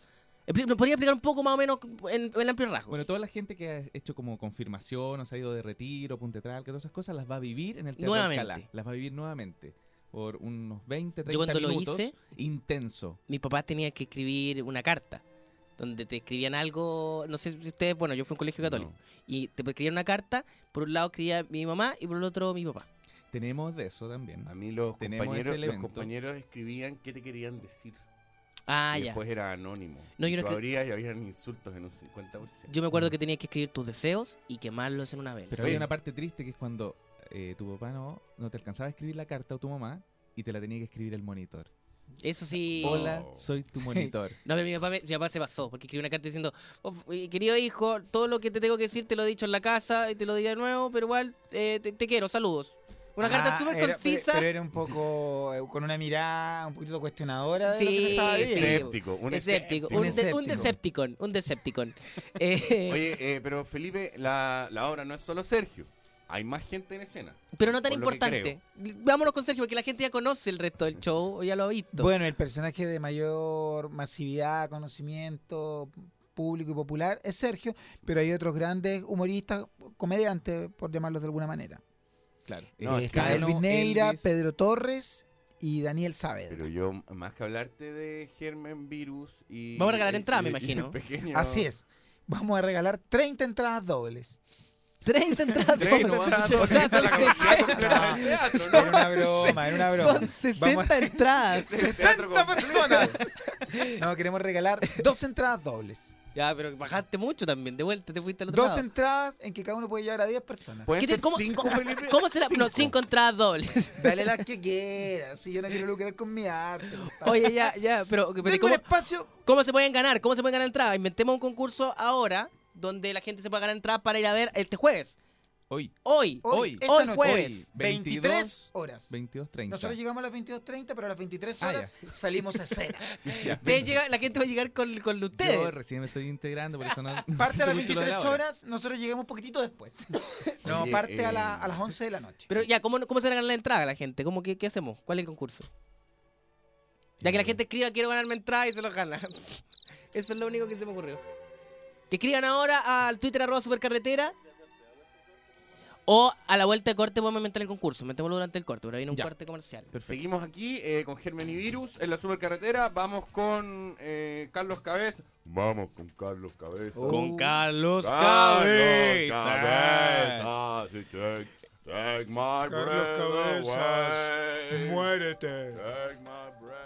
¿Nos podría explicar un poco más o menos en, en amplios rasgos? Bueno, toda la gente que ha hecho como confirmación, o se ha ido de retiro, Punta Tral, que todas esas cosas, las va a vivir en el Teatro Nuevamente. Alcalá. Las va a vivir nuevamente. Por unos 20, 30 Yo cuando lo minutos. hice- Intenso. mis papás tenían que escribir una carta donde te escribían algo, no sé si ustedes, bueno, yo fui a un colegio católico, No. y te escribían una carta, por un lado escribía mi mamá y por el otro mi papá. Tenemos de eso también. A mí los Tenemos compañeros, los compañeros escribían qué te querían decir. Ah, y ya. después era anónimo. No, yo no abrías y habían insultos en un 50%. Yo me acuerdo que tenías que escribir tus deseos y quemarlos en una vela. Pero Sí. hay una parte triste que es cuando eh, tu papá no, no te alcanzaba a escribir la carta o tu mamá y te la tenía que escribir el monitor. Eso sí. Hola, soy tu Sí. monitor. No, pero mi papá, me- mi papá se pasó, porque escribió una carta diciendo, "Oh, eh, querido hijo, todo lo que te tengo que decir te lo he dicho en la casa y te lo diré de nuevo, pero igual eh, te, te quiero, saludos. Una carta Ah, súper concisa. Pero, pero era un poco, eh, con una mirada un poquito cuestionadora de lo que estaba sí. Escéptico, un escéptico, escéptico. un, de- escéptico. Decepticon, un Decepticon. Eh, Oye, eh, pero Felipe, la, la obra no es solo Sergio. Hay más gente en escena. pero no tan importante. Vámonos con Sergio, porque la gente ya conoce el resto del show, o ya lo ha visto. Bueno, el personaje de mayor masividad, conocimiento público y popular es Sergio, pero hay otros grandes humoristas, comediantes, por llamarlos de alguna manera. Claro. No, Eh, es que está Cano, Elvis Neira, Elvis, Pedro Torres y Daniel Saavedra. Pero yo, más que hablarte de Germen Virus y. Vamos a regalar entradas, me imagino. pequeño- Así es. Vamos a regalar 30 entradas dobles. 30 entradas. Treinta dobles. entradas o sea, son a la capacidad completa 60. del teatro, ¿no? Era una broma, era una broma. Son 60 Vamos a- entradas. El teatro 60 completo. personas. No, queremos regalar dos entradas dobles. Ya, pero bajaste mucho también, de vuelta te fuiste al otro Dos lado. entradas en que cada uno puede llevar a 10 personas. ¿Pueden ¿Qué te- ser cómo- cinco, cómo- será? Cinco. No, cinco entradas dobles. Dale las que quieras. Si yo no quiero lucrar con mi arte. Oye, ya, ya, pero, pero ¿cómo, espacio. cómo se pueden ganar? ¿Cómo se pueden ganar entradas? Inventemos un concurso ahora donde la gente se pueda ganar entradas para ir a ver este jueves. Hoy, Hoy, Hoy, esta hoy noche. jueves. hoy, 23 22, horas. 22.30. Nosotros llegamos a las 22.30, pero a las 23 Ah, horas salimos a escena. La gente va a llegar con, con Yo ustedes. recién me estoy integrando, por eso no. Parte a las escucho lo de 23 la hora. horas, nosotros llegamos un poquitito después. No, Oye, parte a, eh, la- a las 11 de la noche. Pero ya, ¿cómo, cómo se va a ganar la entrada a la gente? ¿Cómo, qué, ¿Qué hacemos? ¿Cuál es el concurso? Ya que la gente escriba quiero ganarme entrada y se los gana. Eso es lo único que se me ocurrió. Que escriban ahora al Twitter arroba supercarretera. O a la vuelta de corte podemos inventar el concurso. Metémoslo durante el corte, pero viene un Ya. corte comercial. Seguimos aquí eh, con Germen y Virus en la supercarretera. Vamos con eh, Carlos Cabeza. Vamos con Carlos Cabeza. Con Carlos Cabeza. Cabezas. Sí, take, take my Carlos breath Cabezas, away. muérete. Take my breath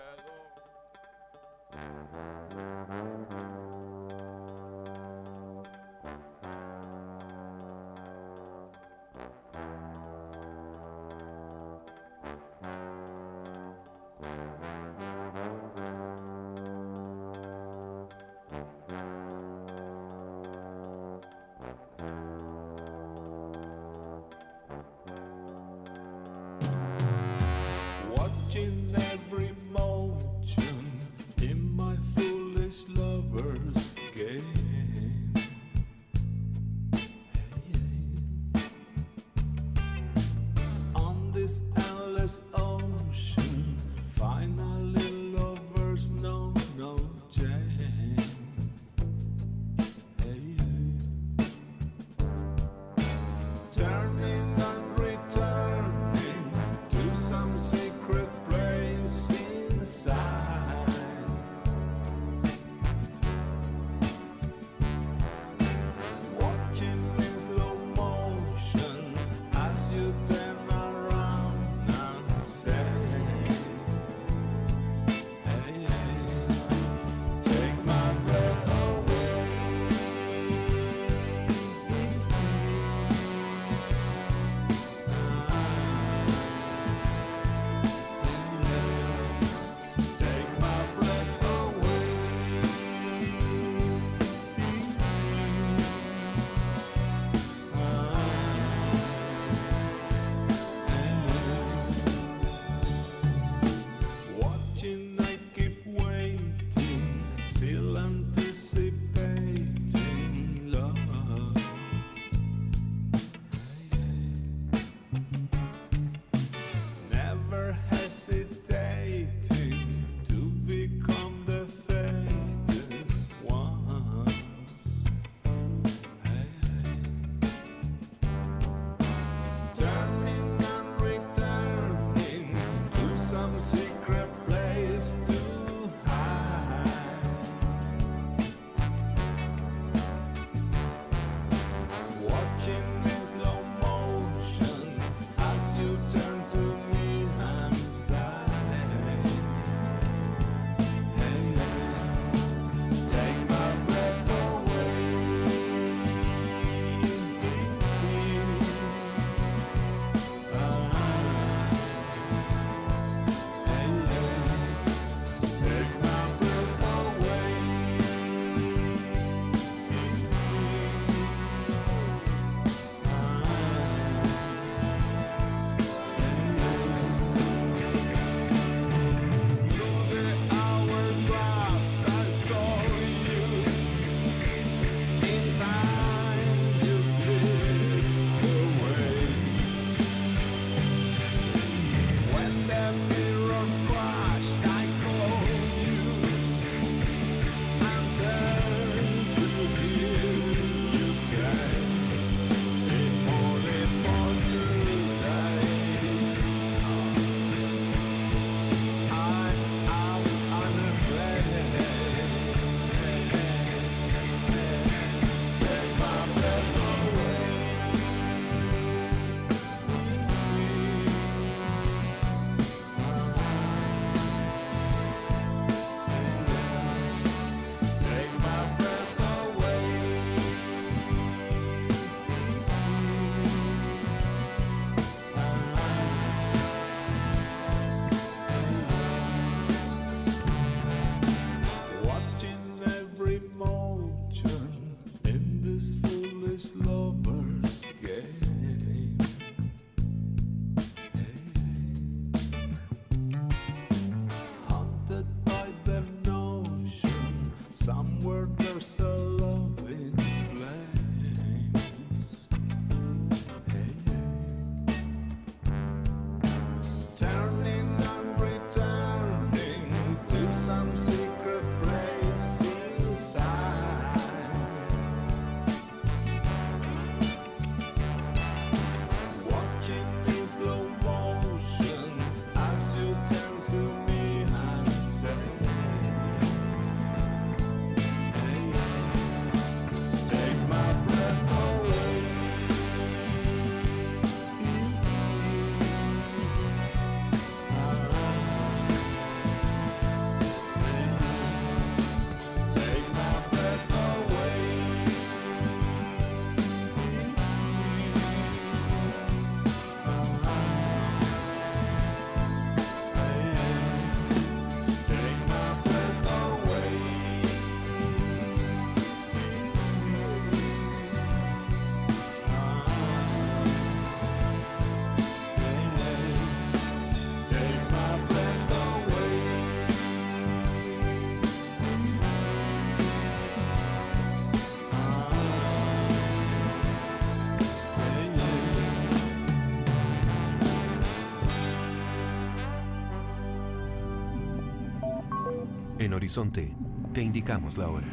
Horizonte, te indicamos la hora.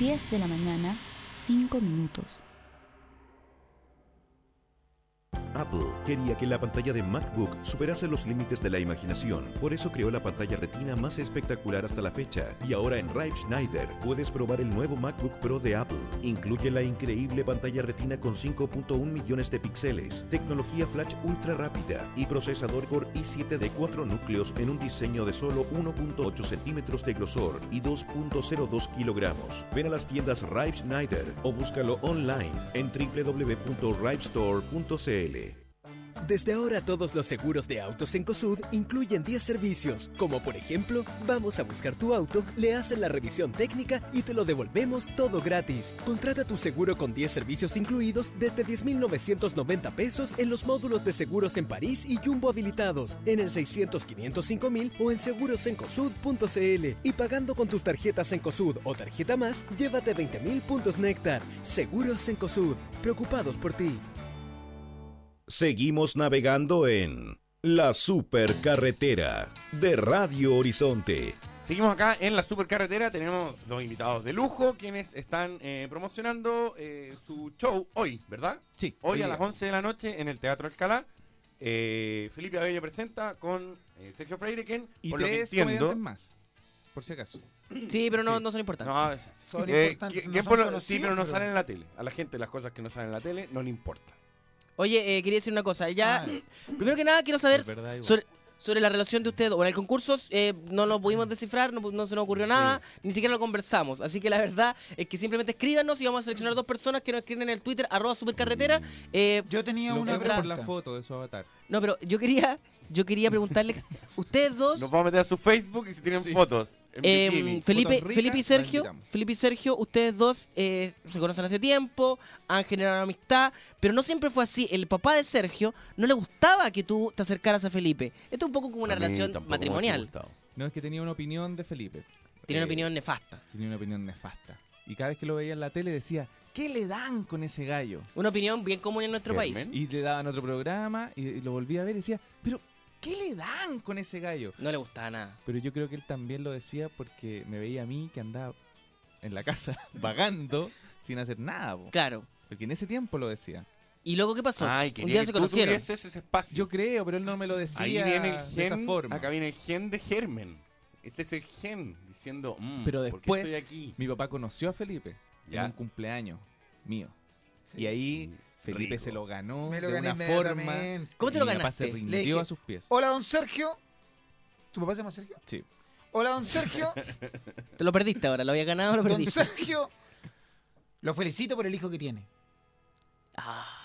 10 de la mañana, 5 minutos. Quería que la pantalla de MacBook superase los límites de la imaginación, por eso creó la pantalla retina más espectacular hasta la fecha. Y ahora en Rive Schneider puedes probar el nuevo MacBook Pro de Apple. Incluye la increíble pantalla retina con 5.1 millones de píxeles, tecnología flash ultra rápida y procesador Core i7 de 4 núcleos en un diseño de solo 1.8 centímetros de grosor y 2.02 kilogramos. Ven a las tiendas Rive Schneider o búscalo online en www.rivestore.cl. Desde ahora todos los seguros de autos en COSUD incluyen 10 servicios, como por ejemplo, vamos a buscar tu auto, le hacen la revisión técnica y te lo devolvemos todo gratis. Contrata tu seguro con 10 servicios incluidos desde 10.990 pesos en los módulos de seguros en París y Jumbo habilitados, en el 600 505 mil o en segurosencosud.cl y pagando con tus tarjetas en COSUD o tarjeta más, llévate 20.000 puntos Néctar. Seguros en COSUD, preocupados por ti. Seguimos navegando en la supercarretera de Radio Horizonte. Seguimos acá en la supercarretera, tenemos dos invitados de lujo quienes están eh, promocionando eh, su show hoy, ¿verdad? Sí. Hoy hoy a día. las 11 de la noche en el Teatro Alcalá. Eh, Felipe Abello presenta con eh, Sergio Freireken. Y por lo que tres entiendo. comediantes más. Por si acaso. Sí, pero no, Sí. no son importantes. No, Son eh, importantes, que- no que son por lo- sí, pero no pero- salen en la tele. A la gente las cosas que no salen en la tele no le importa. Oye, eh, quería decir una cosa. Ya, Ah. primero que nada, quiero saber verdad, sobre, sobre la relación de ustedes. Bueno, el concurso eh, no lo pudimos descifrar, no, no se nos ocurrió nada, ni siquiera lo conversamos. Así que la verdad es que simplemente escríbanos y vamos a seleccionar dos personas que nos escriben en el Twitter, arroba supercarretera. Eh, Yo tenía Lo una por la foto de su avatar. No, pero yo quería, yo quería preguntarle, ustedes dos... Nos vamos a meter a su Facebook y si tienen Sí. fotos. En Eh, bikini. Felipe, Fotos ricas, Felipe y las Sergio, invitamos. Felipe y Sergio, ustedes dos eh, se conocen hace tiempo, han generado una amistad, pero no siempre fue así. El papá de Sergio no le gustaba que tú te acercaras a Felipe. Esto es un poco como una A mí relación tampoco me hubiese matrimonial. gustado. No es que tenía una opinión de Felipe. Tiene una Eh, opinión nefasta. Tenía una opinión nefasta. Y cada vez que lo veía en la tele decía, ¿qué le dan con ese gallo? Una opinión bien común en nuestro país. Y le daban otro programa y, y lo volvía a ver y decía, pero ¿qué le dan con ese gallo? No le gustaba nada. Pero yo creo que él también lo decía porque me veía a mí que andaba en la casa vagando sin hacer nada. po. Claro. Porque en ese tiempo lo decía. ¿Y luego qué pasó? Ay, un quería día que se tú conocieron. tuvieses ese espacio. Yo creo, pero él no me lo decía Ahí viene el de esa gen, forma. acá viene el gen de Germen. Este es el gen diciendo, mm, Pero ¿por qué después- estoy aquí? Mi papá conoció a Felipe Ya. en un cumpleaños mío. Sí. Y ahí Felipe Rico. se lo ganó Me lo de gané una forma. inmediatamente. ¿Cómo te y lo mi papá se ganaste? Le rindió dije, a sus pies. Hola, don Sergio. ¿Tu papá se llama Sergio? Sí. Hola, don Sergio. Te lo perdiste ahora, lo había ganado, lo don perdiste. Sergio. Lo felicito por el hijo que tiene. Ah.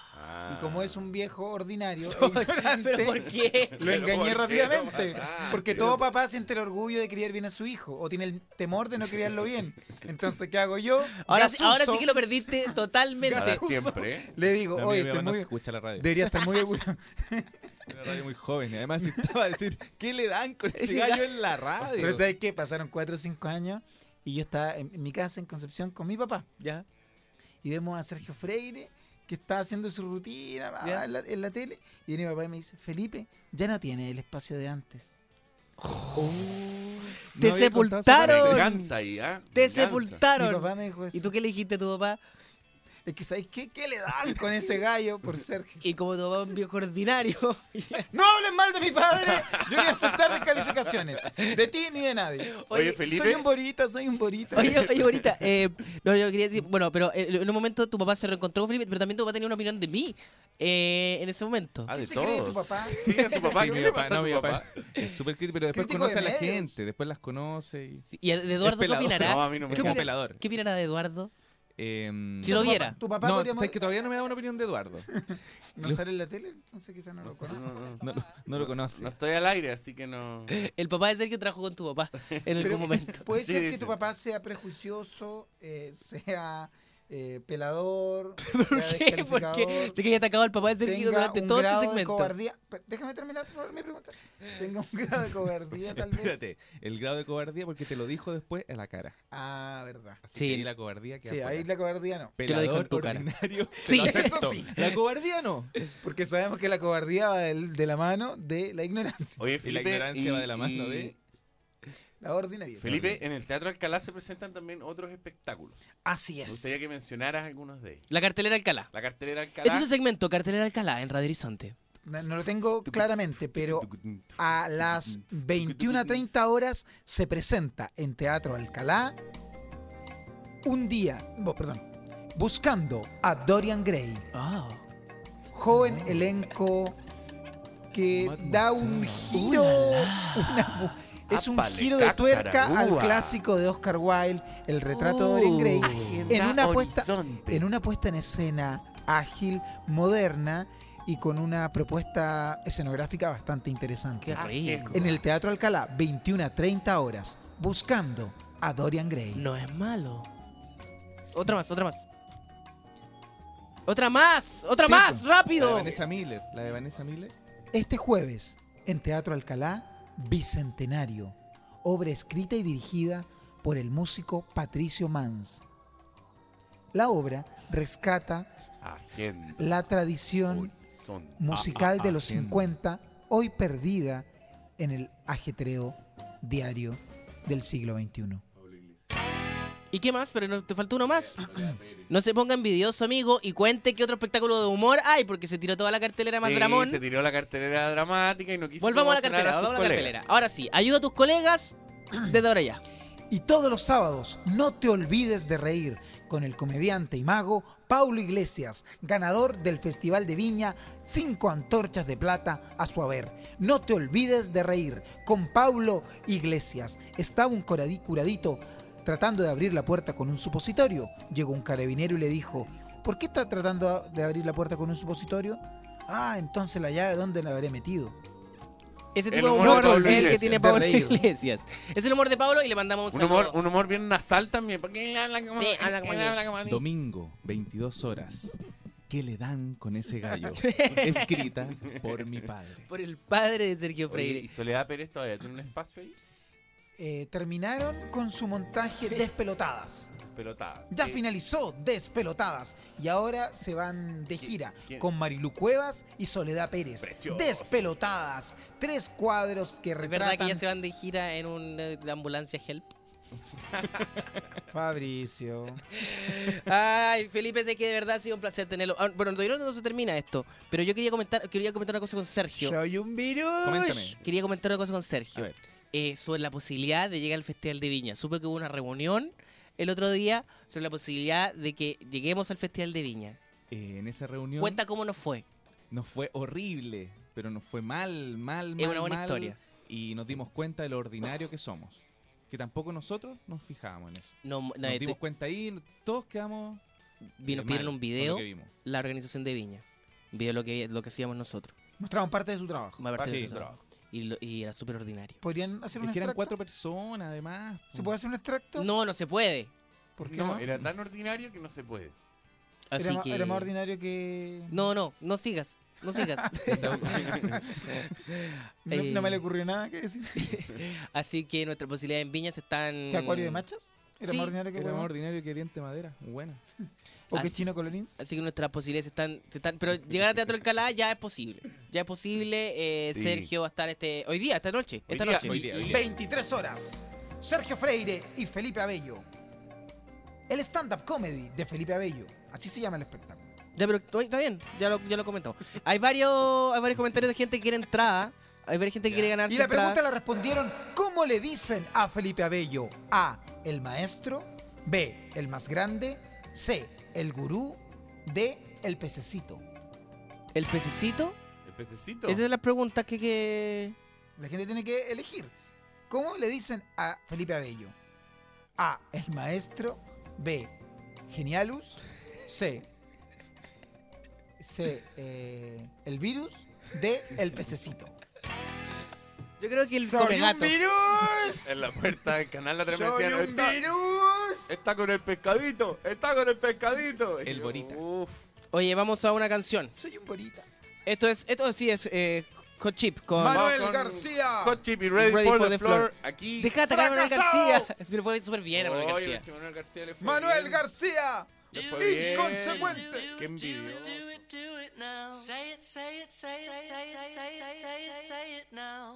Y como es un viejo ordinario, e ¿Pero ignorante, por qué? lo ¿Pero engañé por qué rápidamente. no? Porque todo papá siente el orgullo de criar bien a su hijo o tiene el temor de no criarlo bien. Entonces, ¿qué hago yo? Ahora, sí- ahora sí que lo perdiste totalmente. Gasuso. siempre. Le digo, No, oye, muy, escucha la radio. debería estar muy orgulloso. Una radio muy joven. Y además estaba a decir, ¿qué le dan con ese gallo en la radio? Pero ¿sabes qué? Pasaron 4 o 5 años y yo estaba en mi casa en Concepción con mi papá. Ya. Y vemos a Sergio Freire que está haciendo su rutina Ya. en, la, en la tele. Y viene mi papá y me dice, Felipe, ya no tiene el espacio de antes. Te No contado esa sepultaron. parte. Venganza ahí, ¿ah? Te Venganza. Mi sepultaron. papá me dijo eso. ¿Y tú qué le dijiste a tu papá? Es que, ¿sabes qué? ¿Qué le dan con ese gallo por Sergio? Y como tu papá es un viejo ordinario. ¡No hablen mal de mi padre! Yo voy a aceptar descalificaciones. De ti ni de nadie. Oye, Felipe. Soy un borita, soy un borita. Oye, oye, ahorita, eh, no, yo quería decir, bueno, pero eh, en un momento tu papá se reencontró con Felipe, pero también tu papá tenía una opinión de mí eh, en ese momento. Ah, ¿Qué de todos. tu papá? Sí, tu papá. Sí, ¿Qué mi papá, no, mi papá es súper crítico, pero después Crítico conoce de a la medios. gente, después las conoce y... Sí, ¿Y de Eduardo qué pelador. opinará? No, a mí no me ¿Qué, Es como opina- pelador. ¿Qué opinará de Eduardo? Em, Si lo Tu papá- viera. Tu papá no, podríamos- es que todavía no me da una opinión de Eduardo. ¿No sale en la tele? Entonces quizás no lo No, conoce. no, no. No, lo- no lo conoce. No estoy al aire, así que no. El papá de Sergio trabajó con tu papá en algún momento. Puede Sí, ser que tu papá sea prejuicioso, eh, sea eh, pelador, ¿Por qué? ¿Por descalificador, qué? Sé que ya atacado al papá de Sergio tenga durante un todo este grado de segmento. cobardía. Déjame terminar por favor, mi pregunta. Tenga un grado de cobardía, tal vez. Espérate, el grado de cobardía porque te lo dijo después en la cara. Ah, verdad. Así Sí. que ahí la cobardía queda Sí, fuera. ahí la cobardía no. Te lo dijo en Pelador tu cara. ordinario, te Sí. Eso sí. La cobardía no. Porque sabemos que la cobardía va de la mano de la ignorancia. Oye, Y la Felipe, ignorancia va de la mano de- La ordinaria. Felipe, en el Teatro Alcalá se presentan también otros espectáculos. Así Me es. gustaría que mencionaras algunos de ellos. La cartelera Alcalá. La cartelera Este Alcalá. es un segmento, cartelera Alcalá, en Radio Horizonte. No, no lo tengo claramente, pero a las 21.30 horas se presenta en Teatro Alcalá un día, oh, perdón, buscando a Dorian Gray. Ah. Joven elenco que da un giro, una es un giro de tuerca al clásico de Oscar Wilde, el retrato de Dorian Gray, en Agenda una puesta en una puesta en escena ágil, moderna y con una propuesta escenográfica bastante interesante. Qué rico. En el Teatro Alcalá, 21 a 30 horas, buscando a Dorian Gray. No es malo. Otra más, otra más. Otra más, otra Sí, más, pues. La de rápido. Vanessa Miller. La de Vanessa Miller. Este jueves, en Teatro Alcalá, Bicentenario, obra escrita y dirigida por el músico Patricio Mans. La obra rescata Agenda la tradición musical de los agenda. 50, hoy perdida en el ajetreo diario del siglo XXI. ¿Y qué más? Pero no, te faltó uno más. No se ponga envidioso, amigo, y cuente qué otro espectáculo de humor hay, porque se tiró toda la cartelera más Sí, dramón. se tiró la cartelera dramática y no quiso Volvamos a la cartelera, volvamos a la cartelera. Ahora sí, ayuda a tus colegas desde ahora ya. Y todos los sábados, no te olvides de reír con el comediante y mago Paulo Iglesias, ganador del Festival de Viña, cinco antorchas de plata a su haber. No te olvides de reír con Paulo Iglesias. Estaba un curadito tratando de abrir la puerta con un supositorio. Llegó un carabinero y le dijo, ¿por qué está tratando de abrir la puerta con un supositorio? Ah, entonces la llave, ¿dónde la habré metido? Ese El tipo de humor humor de Pablo es el que tiene De Pablo. Iglesias. Es el humor de Pablo y le mandamos un Un humor, saludo. un humor bien nasal también. Porque él habla como, Sí, habla como él yo. habla como así. Domingo, 22 horas. ¿Qué le dan con ese gallo? Escrita por mi padre. Por el padre de Sergio Oye, Freire. ¿Y Soledad Pérez todavía tiene un espacio ahí? Eh, terminaron con su montaje Despelotadas. Pelotadas. Ya finalizó Despelotadas y ahora se van de gira quién? con Marilu Cuevas y Soledad Pérez. Precioso. Despelotadas. Tres cuadros que ¿Es retratan... verdad que ya se van de gira en una ambulancia Help? Fabricio. Ay, Felipe, sé que de verdad ha sido un placer tenerlo. Ah, Bueno, todavía no se termina esto, pero yo quería comentar, quería comentar una cosa con Sergio. Soy un virus. Coméntame. Quería comentar una cosa con A Sergio. ver. Eh, sobre la posibilidad de llegar al Festival de Viña. Supe que hubo una reunión el otro día sobre la posibilidad de que lleguemos al Festival de Viña. Eh, en esa reunión Cuenta cómo nos fue. nos fue horrible, pero nos fue mal, mal, mal. Es una buena mal, historia. Y nos dimos cuenta de lo ordinario que somos. Que tampoco nosotros nos fijábamos en eso. No, no, Nos estoy- dimos cuenta ahí, todos quedamos. vi- nos eh, pidieron un video, que vimos. la organización de Viña. Un video de lo que, lo que hacíamos nosotros. Mostraron parte de su trabajo. Parte Ah, de sí, su trabajo. Y, lo- y era súper ordinario. ¿Podrían hacer un Es que eran extracto? cuatro personas, además. ¿Se puede hacer un extracto? No, no se puede. ¿Por qué No, no? era tan ordinario que no se puede. Así Era, ma- que... era más ordinario que... No, no, no sigas. No sigas. No, no me le ocurrió nada que decir. Así que nuestras posibilidades en Viña se están... ¿Que acuario de machas? ¿Era Sí, más ordinario que Era más huevón? ordinario que diente de madera. Buena. ¿O que Así- chino colorins? Así que nuestras posibilidades están. Pero llegar a Teatro Alcalá ya es posible. Ya es posible. eh, Sí. Sergio va a estar este hoy día, esta noche. Hoy Esta día, noche. hoy día, hoy día. 23 horas. Sergio Freire y Felipe Abello. El stand-up comedy de Felipe Abello. Así se llama el espectáculo. Ya, pero está bien, ya lo, ya lo comentamos. Hay varios, hay varios comentarios de gente que quiere entrada. Hay varias gente que quiere ganar Y la pregunta la respondieron, ¿cómo le dicen a Felipe Abello? A, el maestro. B, el más grande. C, el gurú. D, el pececito. ¿El pececito? El pececito. Esa es la pregunta que... que... La gente tiene que elegir. ¿Cómo le dicen a Felipe Abello? A, el maestro. B, genialus. C, C, eh, el virus. D, el pececito. Yo creo que el ¡Soy come un gato. virus! En la puerta del canal la ¡Soy un virus! Está con el pescadito. Está con el pescadito. El Borita. Uf. Oye, vamos a una canción. Soy un bonita. Esto es, esto sí es eh, Hot Chip con... Manuel con- García. Hot chip y ready, for, the floor. Aquí. Deja de atacar a Manuel. García. Se le fue súper bien a Manuel García. si Manuel García le fue Manuel bien. García. Le fue bien. Inconsecuente. Qué envidio. Say it, say it, say it, say it, say it, say it, say it now.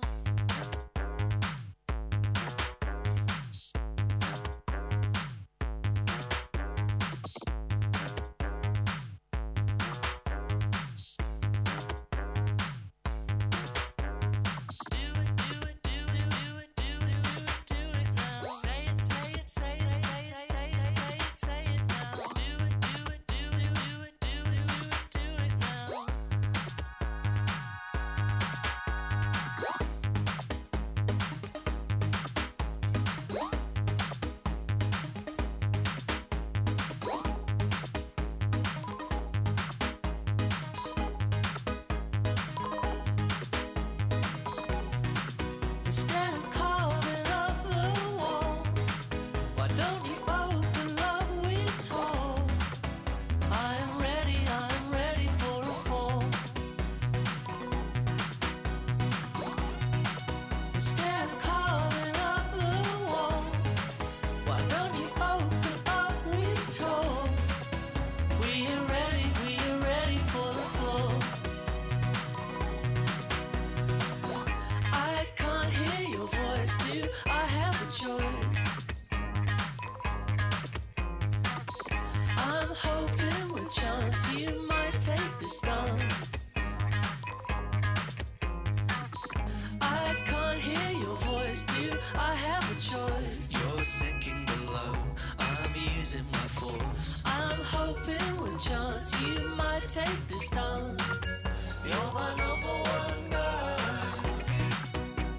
take the stones. You're my number one girl.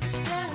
Stand.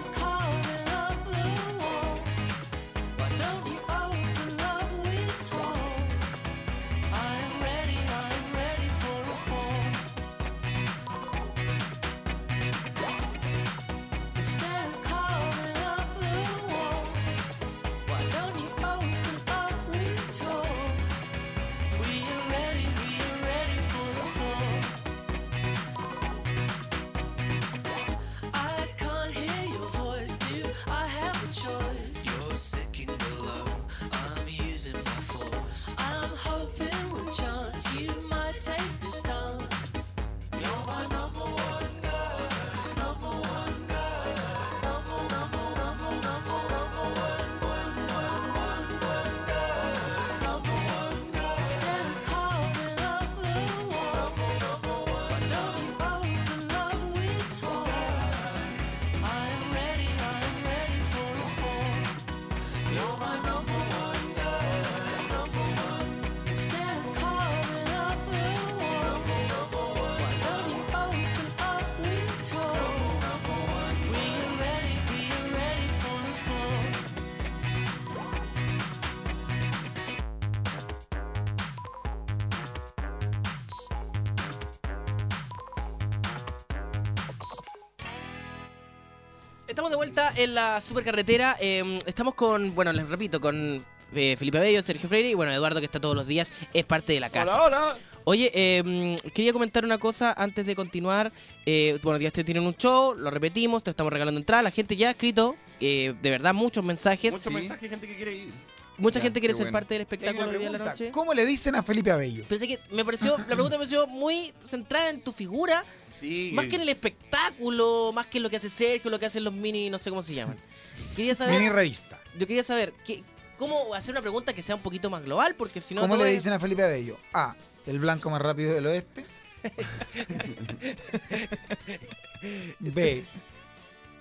Vuelta en la supercarretera. eh, estamos con, bueno, les repito, con eh, Felipe Bello, Sergio Freire y bueno, Eduardo que está todos los días, es parte de la casa. Hola, hola. Oye, eh, quería comentar una cosa antes de continuar. Eh, bueno, ya te tienen un show, lo repetimos, te estamos regalando entrada. La gente ya ha escrito, eh, de verdad, muchos mensajes. Muchos mensajes, gente que quiere ir. Mucha Ya, gente quiere ser bueno. parte del espectáculo una hoy día de la pregunta, noche. ¿Cómo le dicen a Felipe Abello? Pensé que me pareció, la pregunta me pareció muy centrada en tu figura, Sí. más que en el espectáculo, más que en lo que hace Sergio, lo que hacen los mini, no sé cómo se llaman. Quería saber, Mini revista. yo quería saber, ¿qué, ¿cómo hacer una pregunta que sea un poquito más global? Porque si no. ¿Cómo le es- dicen a Felipe Abello? A. El blanco más rápido del oeste. B.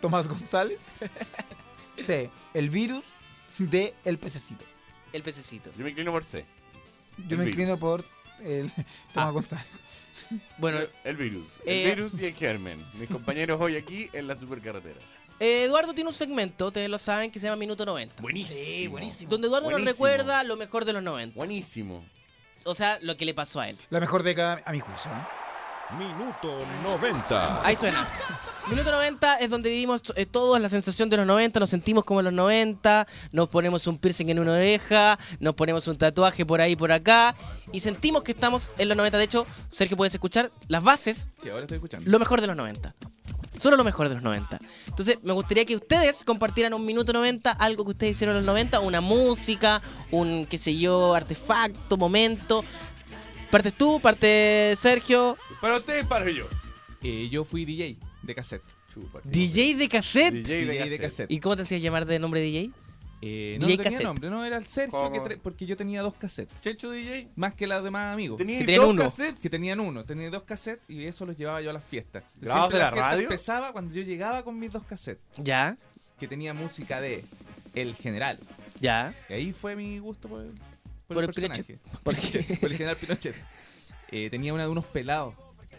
Tomás González. C. El virus. D. El pececito. El pececito. Yo me inclino por C. Yo El me virus. inclino por el Tomás Ah. González. Bueno, El virus. Eh, El virus y el germen. Mis compañeros hoy aquí en la supercarretera. eh, Eduardo tiene un segmento, ustedes lo saben, que se llama Minuto 90. Buenísimo. Sí, buenísimo. Donde Eduardo nos recuerda lo mejor de los 90. Buenísimo. O sea, lo que le pasó a él. La mejor década a mi juicio. ¿eh? Minuto 90. Ahí suena. Minuto 90 es donde vivimos eh, todos la sensación de los 90, nos sentimos como en los 90, nos ponemos un piercing en una oreja, nos ponemos un tatuaje por ahí por acá y sentimos que estamos en los 90. De hecho, Sergio, puedes escuchar las bases, Sí, ahora estoy escuchando. lo mejor de los 90. Solo lo mejor de los 90. Entonces, me gustaría que ustedes compartieran un minuto 90, algo que ustedes hicieron en los 90, una música, un, qué sé yo, artefacto, momento. Partes tú, parte Sergio. Para ustedes, para yo. Eh, yo fui DJ de cassette. Chupa, DJ de cassette. DJ de DJ de cassette. ¿Y cómo te hacías llamar de nombre DJ? Eh, no, DJ no tenía cassette. nombre, no, era el Sergio, que tra- porque yo tenía dos cassettes. Checho DJ. Más que los demás amigos. Tenía Que tenían dos uno. cassettes. Que tenían uno, tenía dos cassettes y eso los llevaba yo a las fiestas. ¿Grabados Siempre de la fiesta radio? empezaba cuando yo llegaba con mis dos cassettes, Ya, que tenía música de El General. ya. Y ahí fue mi gusto por el, por Por el el personaje. Por el- Pinochet, por el general Pinochet. Eh, tenía una de unos pelados.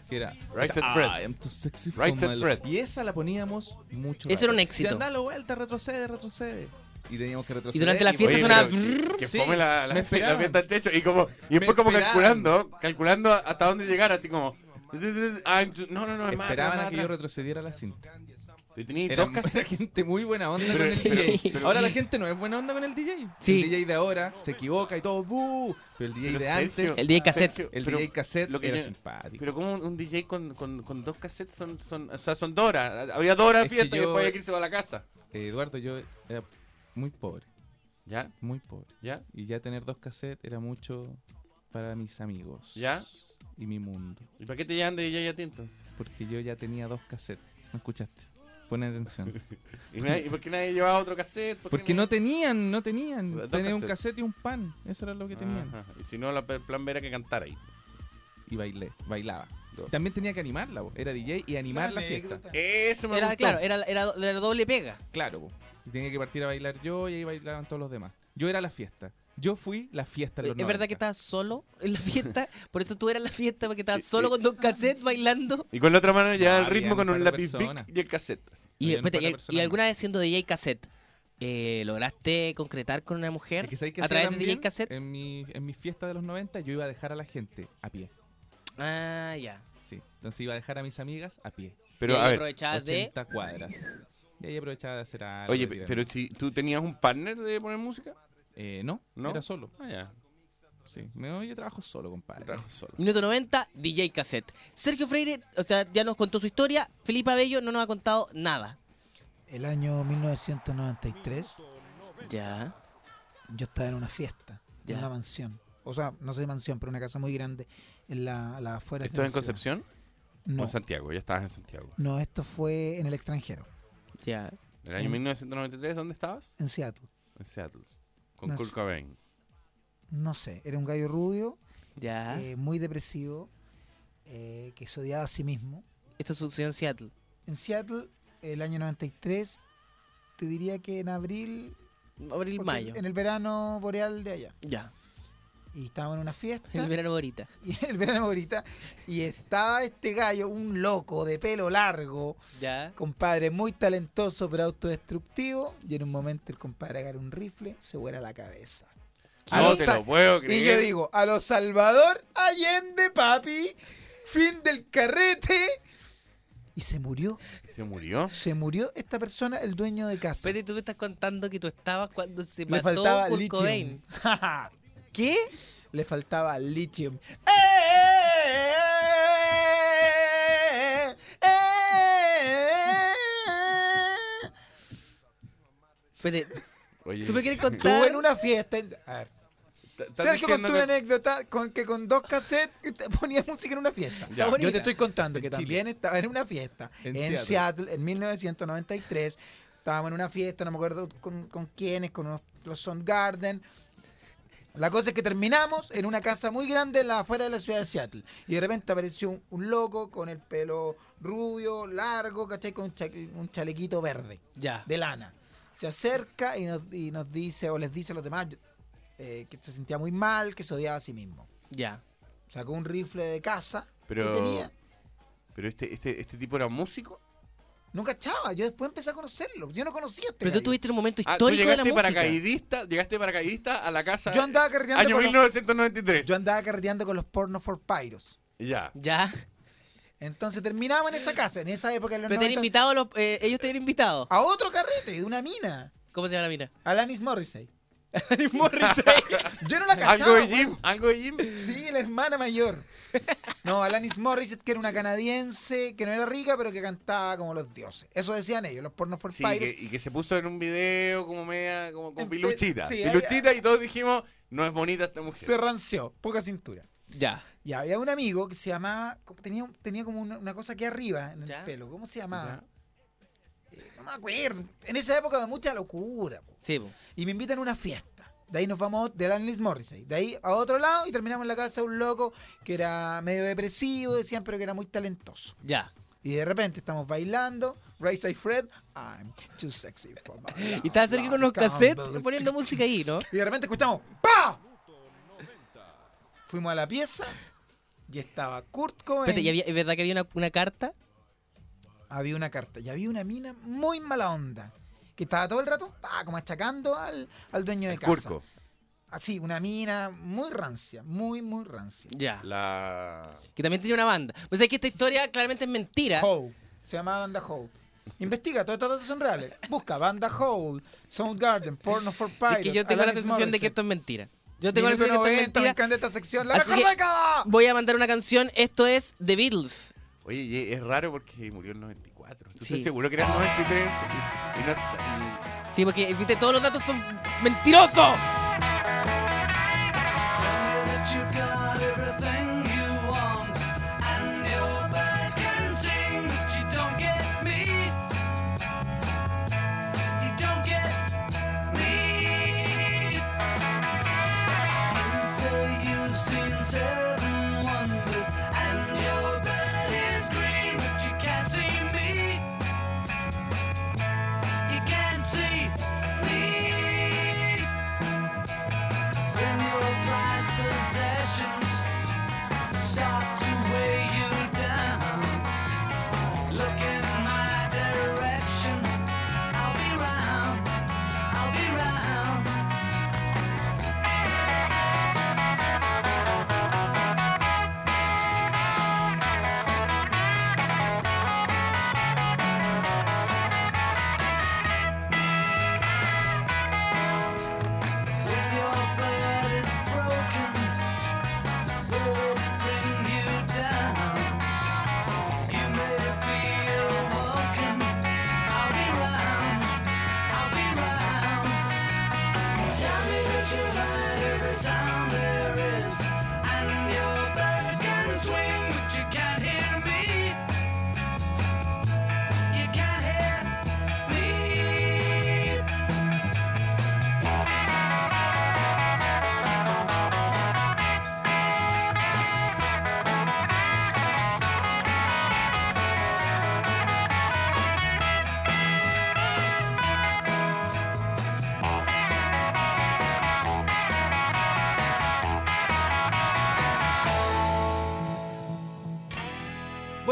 Que era Right Set Fred. I am too sexy Right for Set my Fred. Y esa la poníamos mucho. Ese era un rato. éxito. Y dale vuelta, retrocede, retrocede. Y teníamos que retroceder. Y durante la fiesta sonaba... Que Sí, fome la, la, me la fiesta del Checho. Y, como, y después Me como esperaban. calculando, calculando hasta dónde llegar, así como... I'm too- no, no, no, es más Esperaban a que más yo retrocediera la cinta. Y tenía Era, dos era cassettes. gente muy buena onda Pero con el DJ. pero- ahora la gente no es buena onda con el DJ. Sí. El DJ de ahora se equivoca y todo, ¡buh! Pero el DJ Pero de Sergio, antes, El DJ cassette. Sergio, el pero DJ cassette lo que era yo- simpático. Pero como un, un DJ con, con, con dos cassettes son, son, o sea, son dos horas. Había dos horas de Es que fiesta y yo- después que irse a la casa. Eh, Eduardo, yo era muy pobre, ¿Ya? muy pobre. ¿Ya? Y ya tener dos cassettes era mucho para mis amigos. ¿Ya? Y mi mundo. ¿Y para qué te llaman de DJ a ti entonces? Porque yo ya tenía dos cassettes. ¿No escuchaste? Pon atención. ¿Y, nadie- y por qué nadie llevaba otro cassette? ¿Por qué Porque no tenían, no tenían. Tenían un cassette y un pan. Eso era lo que tenían. Ajá. Y si no, la- el plan B era que cantara ahí. Y bailé, bailaba. Dos. También tenía que animarla, po. era DJ y animar la fiesta. Eso me Era, gustó. claro, era, era, era doble pega. Claro, y tenía que partir a bailar yo y ahí bailaban todos los demás. Yo era la fiesta. Yo fui la fiesta de ¿Es los verdad 90. que estabas solo en la fiesta? Por eso tú eras la fiesta, porque estabas solo con dos cassettes bailando. Y con la otra mano ya No, el ritmo con un lápiz personas. Bic y el cassette. Y, espérate, alguna vez siendo DJ cassette, eh, ¿lograste concretar con una mujer Es que ¿sabes qué a hacía través de también? DJ cassette? En mi, en mi fiesta de los 90 yo iba a dejar a la gente a pie. Ah, ya. Sí. Entonces iba a dejar a mis amigas a pie. Pero y ahí a ver, aprovechabas de... 80 cuadras. Y ahí aprovechaba de hacer algo. oye, de pero si tú tenías un partner de poner música, Eh, no, ¿no? era solo. Ah, ya. Sí, me, yo trabajo solo, compadre. Trabajo solo. Minuto 90, DJ cassette. Sergio Freire, o sea, ya nos contó su historia. Felipe Abello no nos ha contado nada. El año 1993 Ya. yo estaba en una fiesta, Ya. en una mansión. O sea, no sé mansión, pero una casa muy grande en la, a las afueras ¿Esto de es en la ciudad. Concepción? ¿O No, en Santiago? Ya estabas en Santiago. no, esto fue en el extranjero, Ya. ¿En el año En- 1993 dónde estabas? en Seattle. En Seattle. Con Kurt. Cobain. No sé, era un gallo rubio, Ya. eh, muy depresivo, eh, que se odiaba a sí mismo. Esto sucedió en Seattle. En Seattle, el año 93, te diría que en abril, Abril, mayo. en el verano boreal de allá. Ya. Y estábamos en una fiesta. El verano ahorita. y el verano ahorita y estaba este gallo, un loco de pelo largo, Ya. compadre muy talentoso pero autodestructivo, y en un momento el compadre agarra un rifle, se vuela la cabeza. A No los te lo puedo y creer. yo digo, a los Salvador Allende, papi, fin del carrete. Y se murió, ¿Se murió? se murió esta persona, el dueño de casa. Espérate, tú me estás contando que tú estabas cuando se Le mató faltaba Kurt. Cobain. ¿Qué? Le faltaba lithium. Espérate, Oye, ¿tú me quieres contar? en una fiesta. en- A ver. ¿estás Sergio contó una que- anécdota con que con dos cassettes te ponía música en una fiesta. Ya. Yo bonita. te estoy contando En que Chile. también estaba en una fiesta En en, Seattle. Seattle. en 1993. Estábamos en una fiesta, no me acuerdo con, con quiénes, con unos- los Soundgarden. La cosa es que terminamos en una casa muy grande en la afuera de la ciudad de Seattle. Y de repente apareció un, un loco con el pelo rubio, largo, ¿cachai? Con un, cha- un chalequito verde Ya. de lana. Se acerca y nos, y nos dice, o les dice a los demás, eh, que se sentía muy mal, que se odiaba a sí mismo. Ya. Sacó un rifle de casa Pero, que tenía. pero este, este, este tipo era músico. No cachaba, yo después empecé a conocerlo. Yo no conocía a este Pero tú tuviste un momento Ah, tú histórico de la llegaste música. paracaidista, llegaste paracaidista a la casa Yo andaba carreteando año con los, 1993. yo andaba carreteando con los porno for pyros. Ya. Ya. Entonces terminaba en esa casa, en esa época de los Pero tenían 90, invitado los, eh, ellos te habían invitado. a otro carrete de una mina, ¿Cómo se llama la mina? Alanis Morrissey. Morrissey. Yo no la cachaba. Algo de. Jim, algo de Jim. Sí, la hermana mayor. No, Alanis Morissette, que era una canadiense, que no era rica, pero que cantaba como los dioses. Eso decían ellos, los porno for Sí, que- y que se puso en un video como media, como con piluchita. sí, piluchita y todos dijimos, no es bonita esta mujer. Se ranció, poca cintura. Ya. Y había un amigo que se llamaba, tenía, un- tenía como una, una cosa aquí arriba en el ¿Ya? pelo. ¿Cómo se llamaba? No me acuerdo. En esa época de mucha locura. po. Sí, po. Y me invitan a una fiesta. De ahí nos vamos de Alanis Morrissey. De ahí a otro lado y terminamos en la casa de un loco que era medio depresivo, decían, pero que era muy talentoso. Ya. Y de repente estamos bailando. Rise I Fred. I'm too sexy for my love, Y estaba Sergio con los cassettes poniendo música ahí, ¿no? Y de repente escuchamos ¡Pa! Fuimos a la pieza y estaba Kurt Cobain. Espérate, ¿y había- ¿es verdad que había una, una carta? Había una carta y había una mina muy mala onda. Que estaba todo el rato estaba como achacando al, al dueño de El casa. Curco. Así, una mina muy rancia, muy, muy rancia. Ya. La... Que también tenía una banda. Pues es que esta historia claramente es mentira. Hole. Se llamaba Banda Hole. Investiga, todos estos datos son reales. Busca Banda Hole, Soundgarden, Porno for Pyros. es que yo tengo la sensación de que esto es mentira. Yo tengo la sensación de que 90, esto es me mentira. encanta esta sección. ¡La Así mejor que- década! Voy a mandar una canción. Esto es The Beatles. Oye, y es raro porque murió en 94. ¿Tú Sí. estás seguro que era en 93? Y, y no está- Sí, porque viste, todos los datos son mentirosos.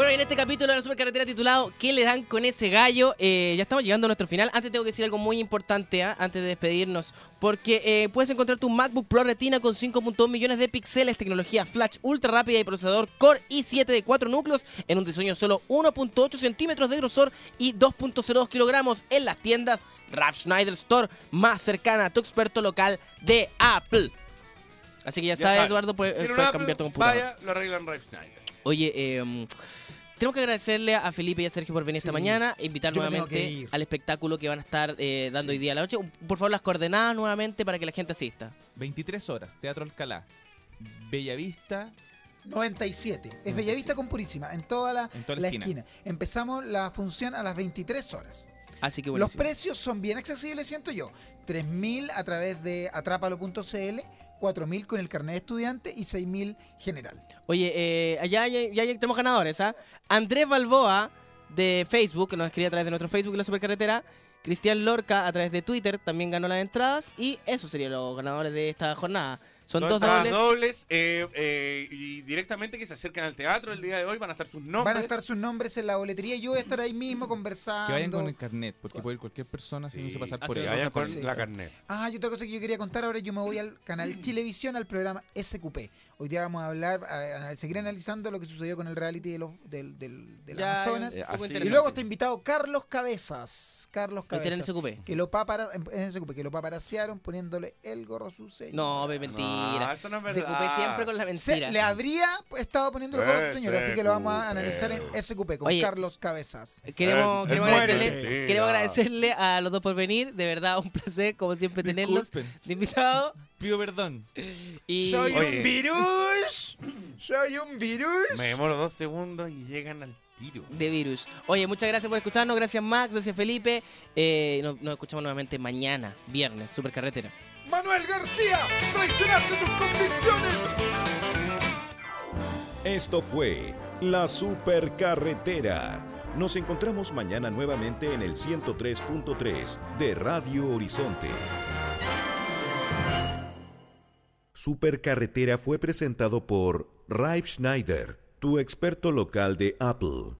Bueno, en este capítulo de la supercarretera titulado ¿Qué le dan con ese gallo? Eh, ya estamos llegando a nuestro final. Antes tengo que decir algo muy importante, ¿ah? antes de despedirnos. Porque eh, puedes encontrar tu MacBook Pro Retina con 5.2 millones de píxeles, tecnología flash ultra rápida y procesador Core i7 de 4 núcleos en un diseño solo 1.8 centímetros de grosor y 2.02 kilogramos en las tiendas Ralph Schneider Store más cercana a tu experto local de Apple. Así que ya, Ya sabes. Eduardo, puedes, Tiene puedes una cambiar tu Apple, computador. Vaya, lo arreglan Ralph Schneider. Oye, eh, tenemos que agradecerle a Felipe y a Sergio por venir esta mañana, e invitar Yo nuevamente al espectáculo que van a estar eh, dando hoy día a la noche. Por favor, las coordenadas nuevamente para que la gente asista. 23 horas, Teatro Alcalá. Bellavista, 97. Es Bellavista con Purísima, en toda la, En toda la la esquina. esquina. Empezamos la función a las 23 horas. Así que Los buenísimo. precios son bien accesibles, siento yo. 3.000 a través de atrápalo.cl, 4.000 con el carnet de estudiante y 6.000 general. Oye, eh, allá ya, tenemos ganadores, ¿ah? Andrés Balboa de Facebook, que nos escribe a través de nuestro Facebook, La Supercarretera. Cristian Lorca a través de Twitter también ganó las entradas. Y esos serían los ganadores de esta jornada. Son dos, entradas dobles. eh, eh, y directamente que se acercan al teatro el día de hoy van a estar sus nombres. Van a estar sus nombres en la boletería y yo voy a estar ahí mismo conversando. que vayan con el carnet, porque puede ir cualquier persona si no se pasar por es. vayan con Sí. la carnet. Ah, y otra cosa que yo quería contar ahora, yo me voy al canal Chilevisión, al programa SQP. Hoy día vamos a hablar, a, a seguir analizando lo que sucedió con el reality de los, del, del, del Ya, Amazonas. Eh, Y luego está invitado Carlos Cabezas. Carlos Cabezas. Que lo, papara, en- SQP, que lo paparasearon poniéndole el gorro a su señora. No, mentira. No, eso no es Se verdad. ocupé siempre con la Se- mentira. le habría estado poniendo el gorro a su Eh, señora, así que lo vamos a analizar en SQP con Oye, Carlos Cabezas. Queremos, Eh, queremos, agradecerle, queremos agradecerle a los dos por venir. De verdad, un placer, como siempre, tenerlos Disculpen, de invitados. Pido perdón. Y ¡Soy Oye. un virus! ¡Soy un virus! Me demoro dos segundos y llegan al tiro. de virus. Oye, muchas gracias por escucharnos. Gracias, Max. Gracias, Felipe. Eh, nos, nos escuchamos nuevamente mañana, viernes, Supercarretera. Manuel García, traicionaste tus convicciones. Esto fue La Supercarretera. Nos encontramos mañana nuevamente en el 103.3 de Radio Horizonte. Supercarretera fue presentado por Raif Schneider, tu experto local de Apple.